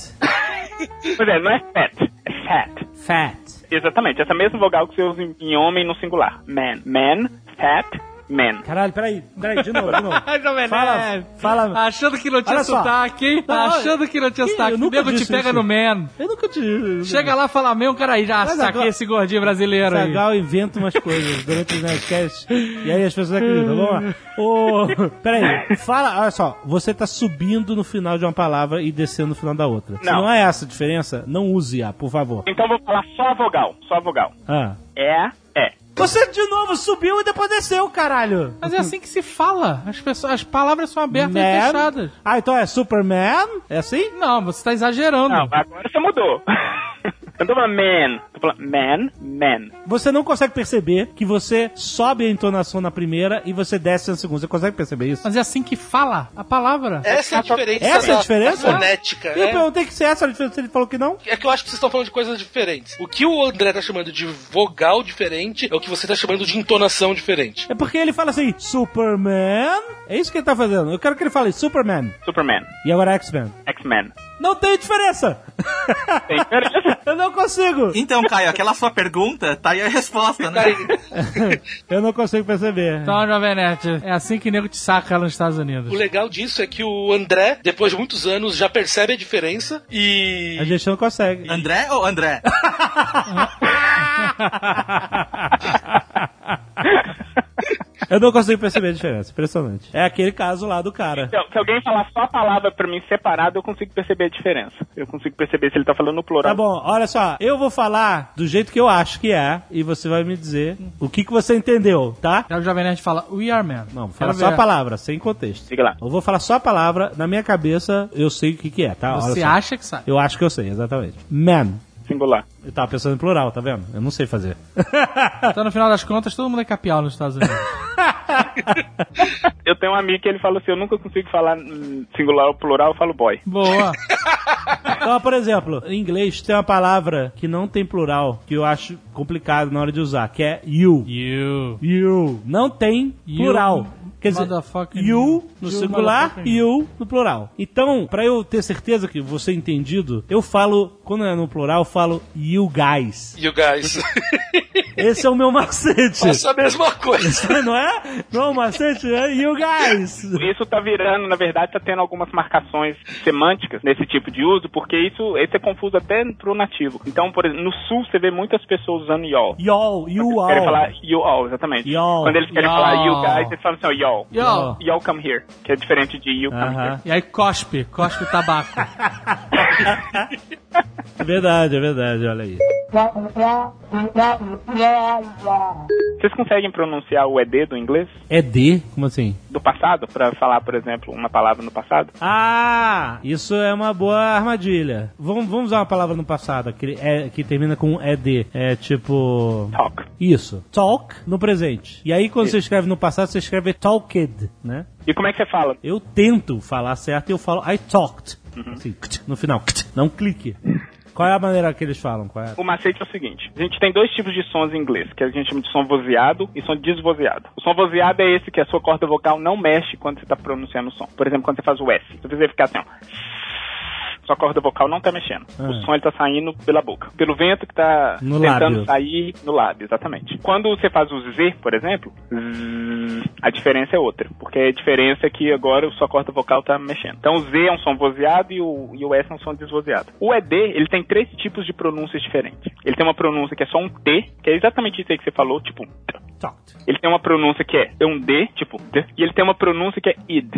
Pois é, não é fat, é fat. Fat. Exatamente, essa mesma vogal que você usa em, em homem no singular. Man, man, fat, man. Caralho, peraí, peraí, de novo, de novo. Fala, Nerd. fala. Achando que não tinha sotaque, hein? Não, Achando que não tinha eu sotaque. O nunca nego te pega isso. no man. Eu nunca te... Chega lá e fala, meu, cara, aí já Mas saquei agora- esse gordinho brasileiro aí. Zagal inventa umas coisas durante os Nerdcasts e aí as pessoas acreditam. Vamos lá. Ô, peraí, fala, olha só, você tá subindo no final de uma palavra e descendo no final da outra. Se Não. não é essa a diferença, não use-a, por favor. Então eu vou falar só a vogal, só a vogal. Ah. É, é. Você de novo subiu e depois desceu, caralho. Mas é assim que se fala. As, pessoas, as palavras são abertas e Man. fechadas. Ah, então é Superman? É assim? Não, você tá exagerando. Não, agora você mudou. Eu não tô falando man, tô falando man, man. Você não consegue perceber que você sobe a entonação na primeira e você desce na segunda. Você consegue perceber isso? Mas é assim que fala a palavra. Essa é a diferença. Essa é a diferença? fonética. Eu é. perguntei que se essa era a diferença, ele falou que não. É que eu acho que vocês estão falando de coisas diferentes. O que o André tá chamando de vogal diferente é o que você tá chamando de entonação diferente. É porque ele fala assim, Superman. É isso que ele tá fazendo. Eu quero que ele fale Superman. Superman, E agora X-Men. X-Men. Não tem diferença! Tem? Eu não consigo! Então, Caio, aquela sua pergunta, tá aí a resposta, né? Eu não consigo perceber. Então, Jovem Nerd, é assim que nego te saca lá nos Estados Unidos. O legal disso é que o André, depois de muitos anos, já percebe a diferença e. A gente não consegue. André ou André? Eu não consigo perceber a diferença. Impressionante. É aquele caso lá do cara. Se, se alguém falar só a palavra pra mim separado, eu consigo perceber a diferença. Eu consigo perceber se ele tá falando no plural. Tá bom, olha só. Eu vou falar do jeito que eu acho que é e você vai me dizer o que, que você entendeu, tá? Já o Jovem Nerd fala We Are Man. Não, fala Quero só a palavra, sem contexto. Diga lá. Eu vou falar só a palavra, na minha cabeça eu sei o que, que é, tá? Olha Você só. acha que sabe. Eu acho que eu sei, exatamente. Man. Singular. Eu tava pensando em plural, tá vendo? Eu não sei fazer. Então, no final das contas, todo mundo é capial nos Estados Unidos. Eu tenho um amigo que ele fala assim, eu nunca consigo falar singular ou plural, eu falo boy. Boa. Então, por exemplo, em inglês tem uma palavra que não tem plural, que eu acho complicado na hora de usar, que é you. You. You. Não tem You, plural. Quer dizer, you no you, singular, you no plural. Então, pra eu ter certeza que você entendido, eu falo, quando é no plural, eu falo you guys. You guys. Esse é o meu macete. Faço a mesma coisa. Não é? Não é o macete? É you guys. Isso tá virando, na verdade, tá tendo algumas marcações semânticas nesse tipo de uso, porque isso esse é confuso até pro nativo. Então, por exemplo, no sul você vê muitas pessoas usando y'all. Y'all, you Eles all. querem falar you all, exatamente. Y'all. Quando eles querem Y'all. falar you guys, eles falam assim, ó, y'all. Yo. Y'all come here, que é diferente de you come Aham. here. E aí cospe, cospe o tabaco. É verdade, é verdade, olha aí. Vocês conseguem pronunciar o ED do inglês? É D? Como assim? Do passado? Pra falar, por exemplo, uma palavra no passado? Ah, isso é uma boa armadilha. Vamos, vamos usar uma palavra no passado que, é, que termina com ED. É tipo. Talk. Isso. Talk no presente. E aí, quando você escreve no passado, você escreve talked, né? E como é que você fala? Eu tento falar certo e eu falo I talked. Assim, kt, no final. kt, Não clique. Qual é a maneira que eles falam? Qual é? O macete é o seguinte: a gente tem dois tipos de sons em inglês, que a gente chama de som vozeado e som desvozeado. O som vozeado é esse que a sua corda vocal não mexe quando você está pronunciando o som. Por exemplo, quando você faz o S. Se você ficar assim, ó. Sua corda vocal não tá mexendo. O Ah. som ele tá saindo pela boca. Pelo vento que tá No tentando lábio. sair no lábio, exatamente. Quando você faz o Z, por exemplo, a diferença é outra. Porque a diferença é que agora a sua corda vocal tá mexendo. Então o Z é um som vozeado e o, e o S é um som desvozeado. O ED, ele tem três tipos de pronúncias diferentes. Ele tem uma pronúncia que é só um T, que é exatamente isso aí que você falou, tipo. Ele tem uma pronúncia que é um D, tipo D, e ele tem uma pronúncia que é id.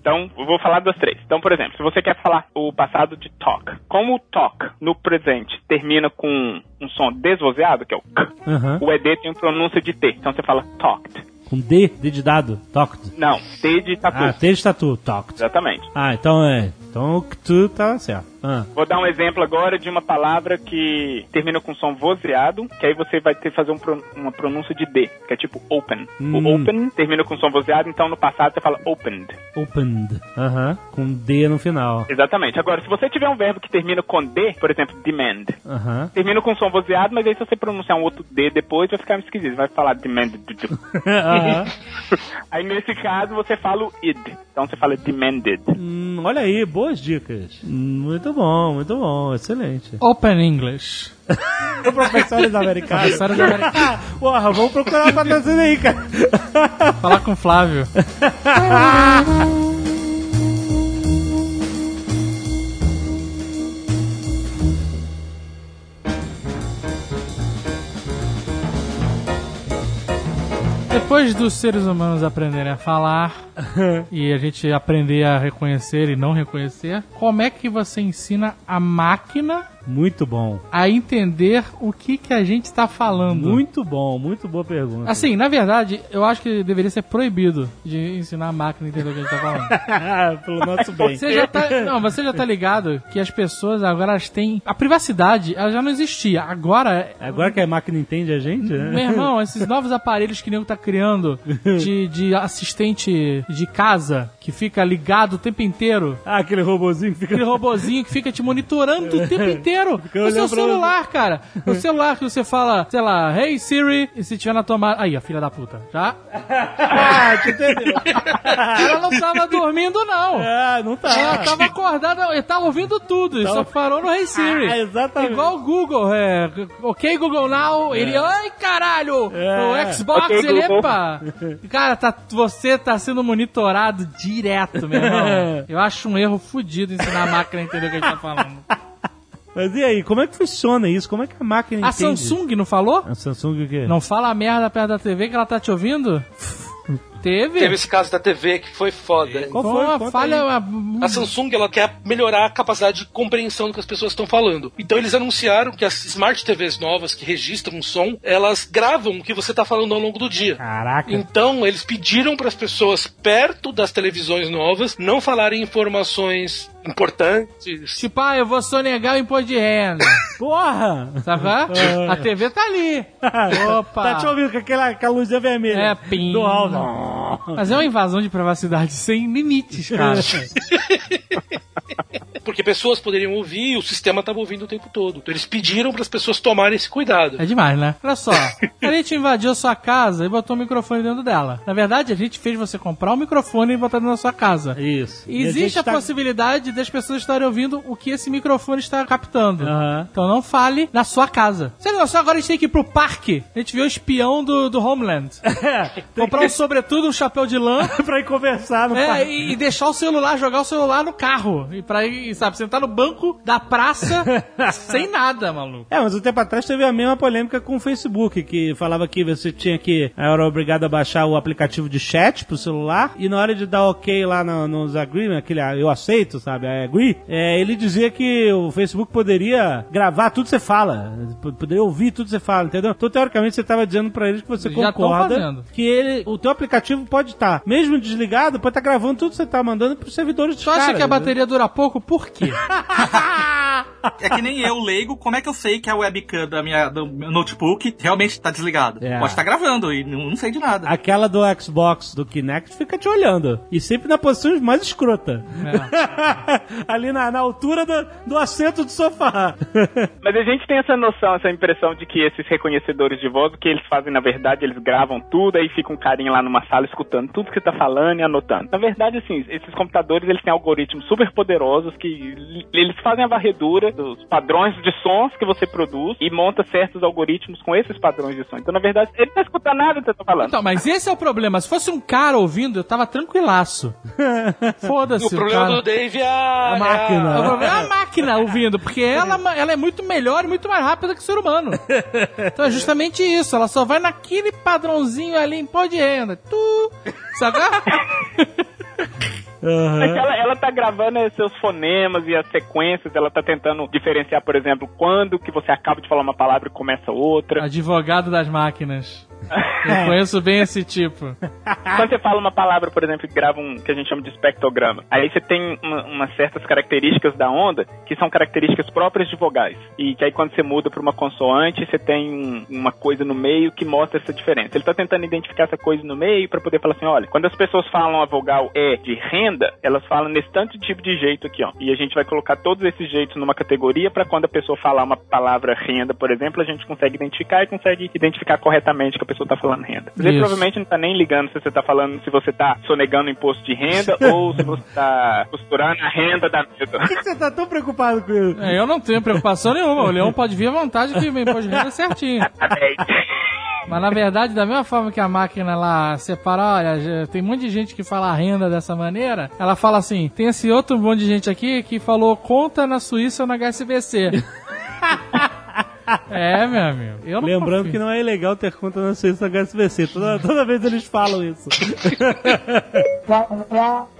Então, eu vou falar das três. Então, por exemplo, se você quer falar o passado de talk, como o talk no presente termina com um som desvozeado, que é o K, Aham. o ED tem pronúncia de T. Então você fala talked. Com D, D de dado. Talked. Não, T de tatu. Ah, T de tatu. Talked. Exatamente. Ah, então é. Então o que tu tá certo. Ah. Vou dar um exemplo agora de uma palavra que termina com som vozeado, que aí você vai ter que fazer um pro- uma pronúncia de D, que é tipo open. Hum. O open termina com som vozeado, então no passado você fala opened. Opened. Aham. Com D no final. Exatamente. Agora, se você tiver um verbo que termina com D, por exemplo, demand, Aham. termina com som vozeado, mas aí se você pronunciar um outro D depois, vai ficar esquisito. Vai falar demanded. Aham. aí nesse caso você fala o id. Então você fala demanded. Hum, olha aí, boas dicas. Muito bom, muito bom, excelente. Open English. O professores americanos. Professores americanos. Porra, vamos procurar uma patrocínio aí, cara. Falar com o Flávio. Depois dos seres humanos aprenderem a falar e a gente aprender a reconhecer e não reconhecer, como é que você ensina a máquina Muito bom. a entender o que, que a gente está falando? Muito bom, muito boa pergunta. Assim, na verdade, eu acho que deveria ser proibido de ensinar a máquina a entender o que a gente tá falando. Pelo nosso bem. Você já tá, não, você já tá ligado que as pessoas agora elas têm a privacidade, ela já não existia. Agora, Agora que a máquina entende a gente, né? meu irmão, esses novos aparelhos que o nego tá criando de, de assistente de casa que fica ligado o tempo inteiro. Ah, aquele robozinho que fica... Aquele robozinho que fica te monitorando o tempo inteiro. O seu celular, cara. O celular que você fala, sei lá, Hey Siri, e se tiver na tomada. Aí, a filha da puta, tá? Ah, te entendeu? Ela não tava dormindo, não. Ah, não tá. Ela tava acordada, ele tava ouvindo tudo, ele só parou no Hey Siri. Ah, exatamente. Igual o Google, é. Ok, Google Now, ele, ai caralho! É. O Xbox, Ok, ele, Google. epa! Cara, tá, você tá sendo monitorado direto, meu irmão. Eu acho um erro fudido ensinar a máquina a entender o que a gente tá falando. Mas e aí, como é que funciona isso? Como é que a máquina A entende? Samsung não falou? A Samsung o quê? Não fala merda perto da TV que ela tá te ouvindo? teve? Teve esse caso da TV que foi foda. Qual Foi uma falha. A Samsung ela quer melhorar a capacidade de compreensão do que as pessoas estão falando. Então eles anunciaram que as Smart TVs novas que registram som, elas gravam o que você está falando ao longo do dia. Caraca. Então eles pediram para as pessoas perto das televisões novas não falarem informações importantes. Tipo, ah, eu vou sonegar o imposto de renda. Porra! Sabe? A TV tá ali. Opa. Tá te ouvindo com aquela, aquela luzinha vermelha. É, pim. Do alto. Mas é uma invasão de privacidade sem limites, cara. Porque pessoas poderiam ouvir e o sistema estava ouvindo o tempo todo. Então eles pediram para as pessoas tomarem esse cuidado. É demais, né? Olha só, a gente invadiu sua casa e botou o microfone dentro dela. Na verdade, a gente fez você comprar um microfone e botar dentro da sua casa. Isso. E E a Existe gente a, tá- possibilidade das pessoas estarem ouvindo o que esse microfone está captando. Aham. Então não fale na sua casa. Sério, não, só agora a gente tem que ir pro parque. A gente viu o espião do, do Homeland. Comprar um sobretudo, um chapéu de lã. pra ir conversar no É, parque. e, e deixar o celular, jogar o celular no carro. E pra ir, sabe, sentar no banco da praça sem nada, maluco. É, mas um tempo atrás teve a mesma polêmica com o Facebook, que falava que você tinha que. Era obrigado a baixar o aplicativo de chat pro celular, e na hora de dar ok lá no- nos agreement, aquele ah, eu aceito, sabe? I agree, é, ele dizia que o Facebook poderia gravar tudo que você fala, poderia ouvir tudo que você fala, entendeu? Então, teoricamente, você estava dizendo pra eles que você Já concorda que ele, o teu aplicativo pode estar, mesmo desligado, pode estar gravando tudo que você tá mandando pros servidores dos Tu acha que a bateria dura pouco? Por quê? É que nem eu, leigo, como é que eu sei que a webcam da minha, do meu notebook realmente tá desligada? É. Pode estar gravando e não, não sei de nada. Aquela do Xbox, do Kinect, fica te olhando. E sempre na posição mais escrota. Ali na, na altura do, do assento do sofá. Mas a gente tem essa noção, essa impressão de que esses reconhecedores de voz, o que eles fazem, na verdade, eles gravam tudo, aí fica um carinha lá numa sala escutando tudo que você tá falando e anotando. Na verdade, assim, esses computadores, eles têm algoritmos super poderosos que l- eles fazem a varredura dos padrões de sons que você produz e monta certos algoritmos com esses padrões de som. Então, na verdade, ele não escuta nada que você tá falando. Então, mas esse é o problema. Se fosse um cara ouvindo, eu tava tranquilaço. Foda-se. o problema cara. do Dave é a, A máquina. O problema é a máquina ouvindo, porque ela, ela é muito melhor e muito mais rápida que o ser humano. Então é justamente isso. Ela só vai naquele padrãozinho ali em pó de renda. Tu, sabe? Mas ela, ela tá gravando os seus fonemas e as sequências, ela tá tentando diferenciar, por exemplo, quando que você acaba de falar uma palavra e começa outra. Advogado das máquinas. Eu conheço bem esse tipo. Quando você fala uma palavra, por exemplo, que grava um que a gente chama de espectrograma, aí você tem uma- umas certas características da onda que são características próprias de vogais. E que aí quando você muda para uma consoante, você tem um- uma coisa no meio que mostra essa diferença. Ele tá tentando identificar essa coisa no meio para poder falar assim, olha, quando as pessoas falam a vogal E de renda, elas falam nesse tanto tipo de jeito aqui, ó. E a gente vai colocar todos esses jeitos numa categoria para quando a pessoa falar uma palavra renda, por exemplo, a gente consegue identificar e consegue identificar corretamente que a pessoa tá falando renda. Ele Isso. provavelmente não tá nem ligando se você tá falando, se você tá sonegando imposto de renda ou se você tá costurando a renda da mesa. Por que, que você tá tão preocupado com isso? É, eu não tenho preocupação nenhuma. O Leão pode vir à vontade que meu imposto de renda é certinho. Mas na verdade, da mesma forma que a máquina lá separa, olha, tem um monte de gente que fala renda dessa maneira, ela fala assim: tem esse outro monte de gente aqui que falou conta na Suíça ou na HSBC. é, meu amigo. Eu não Lembrando confio. que não é ilegal ter conta na Suíça HSBC. Toda, toda vez eles falam isso.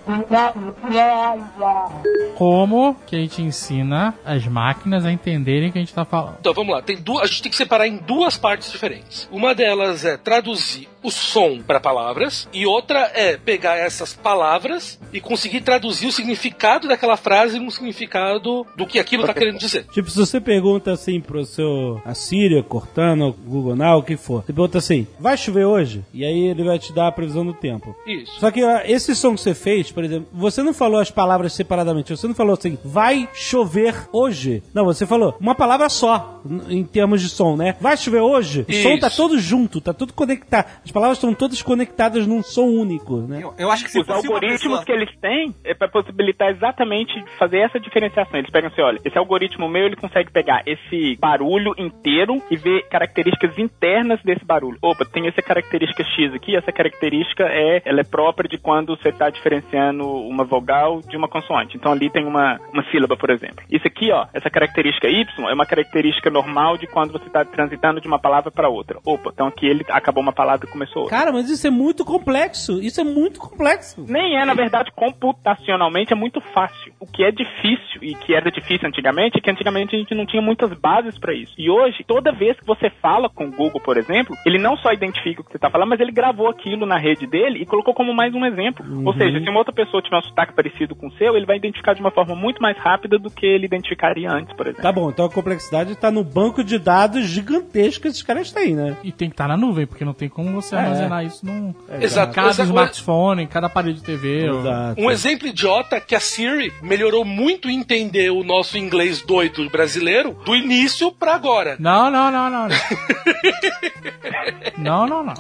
Como que a gente ensina as máquinas a entenderem o que a gente tá falando? Então vamos lá, tem duas, a gente tem que separar em duas partes diferentes. Uma delas é traduzir o som para palavras e outra é pegar essas palavras e conseguir traduzir o significado daquela frase num significado do que aquilo tá querendo dizer. Tipo, se você pergunta assim pro seu a Síria, Cortana, Google Now, o que for, você pergunta assim, vai chover hoje? E aí ele vai te dar a previsão do tempo. Isso. Só que ó, esse som que você fez, por exemplo, você não falou as palavras separadamente. Você não falou assim, vai chover hoje. Não, você falou uma palavra só, em termos de som, né? Vai chover hoje? O som Isso. tá todo junto, tá tudo conectado. As palavras estão todas conectadas num som único, né? Eu, eu acho que se Os algoritmos pessoa... que eles têm é para possibilitar exatamente fazer essa diferenciação. Eles pegam assim, olha, esse algoritmo meu ele consegue pegar esse barulho inteiro e ver características internas desse barulho. Opa, tem essa característica X aqui, essa característica é, ela é própria de quando você está diferenciando uma vogal de uma consoante. Então ali tem uma, uma sílaba, por exemplo. Isso aqui, ó, essa característica Y é uma característica normal de quando você está transitando de uma palavra para outra. Opa, então aqui ele acabou uma palavra e começou outra. Cara, mas isso é muito complexo. Isso é muito complexo. Nem é, na verdade, computacionalmente é muito fácil. O que é difícil e que era difícil antigamente é que antigamente a gente não tinha muitas bases para isso. E hoje, toda vez que você fala com o Google, por exemplo, ele não só identifica o que você está falando, mas ele gravou aquilo na rede dele e colocou como mais um exemplo. Ou seja, se uma outra pessoa tiver um sotaque parecido com o seu, ele vai identificar de uma forma muito mais rápida do que ele identificaria antes, por exemplo. Tá bom, então a complexidade tá no banco de dados gigantesco que esses caras têm, né? E tem que estar na nuvem, porque não tem como você É. armazenar isso num Exato. cada Exato. smartphone, em cada aparelho de TV. Exato. Um exemplo idiota é que a Siri melhorou muito entender o nosso inglês doido brasileiro do início pra agora. Não, não, não, não. Não, não, não. não.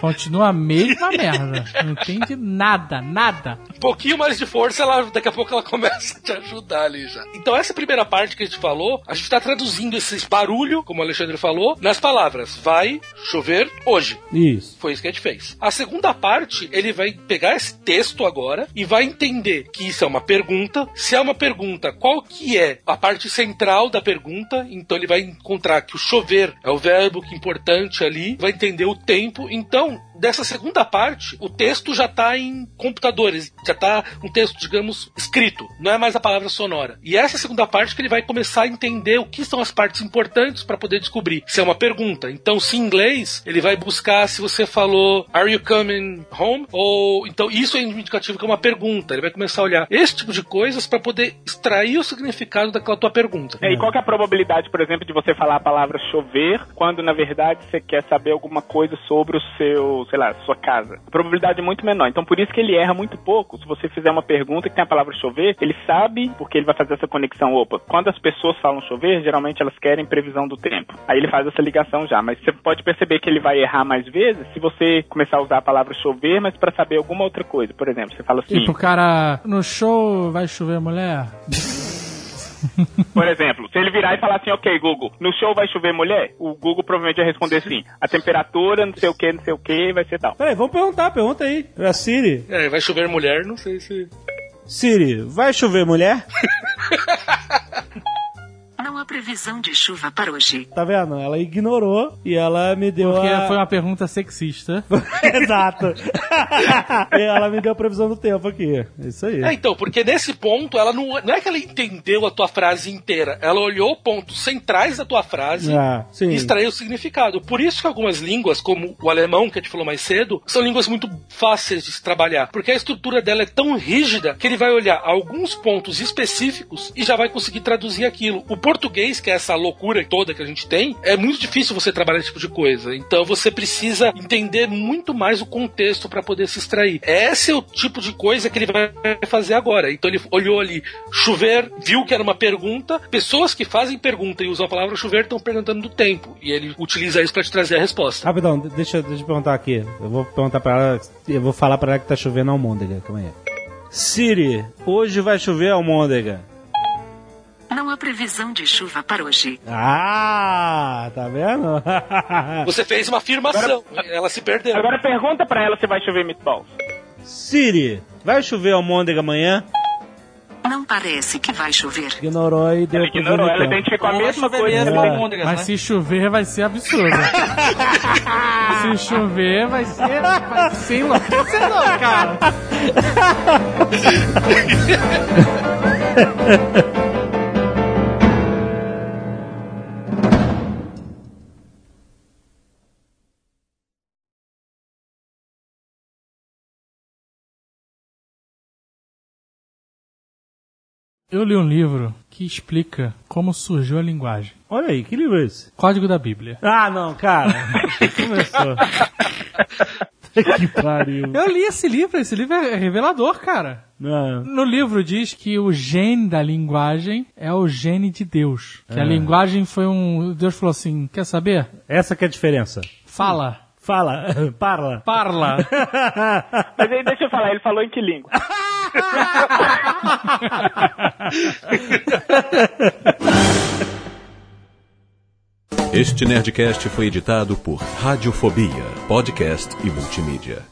Continua a mesma merda. Não entende nada, nada. Um pouquinho mais de força, ela, daqui a pouco ela começa a te ajudar ali já. Então, essa primeira parte que a gente falou, a gente tá traduzindo esse barulho, como o Alexandre falou, nas palavras vai chover hoje. Isso. Foi isso que a gente fez. A segunda parte, ele vai pegar esse texto agora e vai entender que isso é uma pergunta. Se é uma pergunta, qual que é a parte central da pergunta? Então ele vai encontrar que o chover é o verbo que é importante ali, vai entender o tempo. Então, dessa segunda parte, o texto já está em computadores, já está um texto, digamos, escrito, não é mais a palavra sonora. E essa segunda parte que ele vai começar a entender o que são as partes importantes para poder descobrir se é uma pergunta. Então, se em inglês, ele vai buscar se você falou Are you coming home? Ou então isso é indicativo que é uma pergunta. Ele vai começar a olhar esse tipo de coisas para poder extrair o significado daquela tua pergunta. É, e qual é a probabilidade, por exemplo, de você falar a palavra chover quando na verdade você quer saber alguma coisa sobre o seu, sei lá, sua casa? A probabilidade é muito menor. Então por isso que ele erra muito pouco. Se você fizer uma pergunta que tem a palavra chover, ele sabe porque ele vai fazer essa conexão. Opa, quando as pessoas falam chover, geralmente elas querem previsão do tempo. Aí ele faz essa ligação já. Mas você pode perceber que ele vai errar mais vezes se você começar a usar a palavra chover, mas para saber alguma outra coisa. Por exemplo, você fala assim. Tipo, o cara, no show vai chover mulher? Por exemplo, se ele virar e falar assim, ok, Google, no show vai chover mulher? O Google provavelmente vai responder assim, a temperatura, não sei o que, não sei o que, vai ser tal. Peraí, vamos perguntar, pergunta aí. A Siri. É, vai chover mulher, não sei se. Siri, vai chover mulher? Há previsão de chuva para hoje. Tá vendo? Ela ignorou e ela me deu Porque a... foi uma pergunta sexista. Exato. E ela me deu a previsão do tempo aqui. Isso aí. É, então, porque nesse ponto, ela não, não é que ela entendeu a tua frase inteira. Ela olhou pontos centrais da tua frase Ah, sim. e extraiu o significado. Por isso que algumas línguas, como o alemão, que a gente falou mais cedo, são línguas muito fáceis de se trabalhar. Porque a estrutura dela é tão rígida que ele vai olhar alguns pontos específicos e já vai conseguir traduzir aquilo. O português, que é essa loucura toda que a gente tem, é muito difícil você trabalhar esse tipo de coisa. Então você precisa entender muito mais o contexto para poder se extrair. Esse é o tipo de coisa que ele vai fazer agora. Então ele olhou ali, chover, viu que era uma pergunta. Pessoas que fazem pergunta e usam a palavra chover estão perguntando do tempo. E ele utiliza isso para te trazer a resposta. Rapidão, deixa, deixa eu perguntar aqui. Eu vou perguntar pra ela, eu vou falar pra ela que tá chovendo almôndega. Calma aí. Siri, hoje vai chover almôndega. Não há previsão de chuva para hoje. Ah, tá vendo? Você fez uma afirmação, ela se perdeu. Agora pergunta pra ela se vai chover meatballs. Siri, vai chover almôndega amanhã? Não parece que vai chover. Ignorou e deu Ela ignorou, ela identificou a mesma chover coisa. almôndegas, Mas né? se chover vai ser absurdo. se chover vai ser, vai ser enlouquecedor, cara. Eu li um livro que explica como surgiu a linguagem. Olha aí, que livro é esse? Código da Bíblia. Ah, não, cara. Começou. que pariu. Eu li esse livro, esse livro é revelador, cara. Não. No livro diz que o gene da linguagem é o gene de Deus. Que a linguagem foi um. Deus falou assim: quer saber? Essa que é a diferença. Fala. Fala, parla. Parla. Mas aí deixa eu falar, ele falou em que língua? Este Nerdcast foi editado por Radiofobia, podcast e multimídia.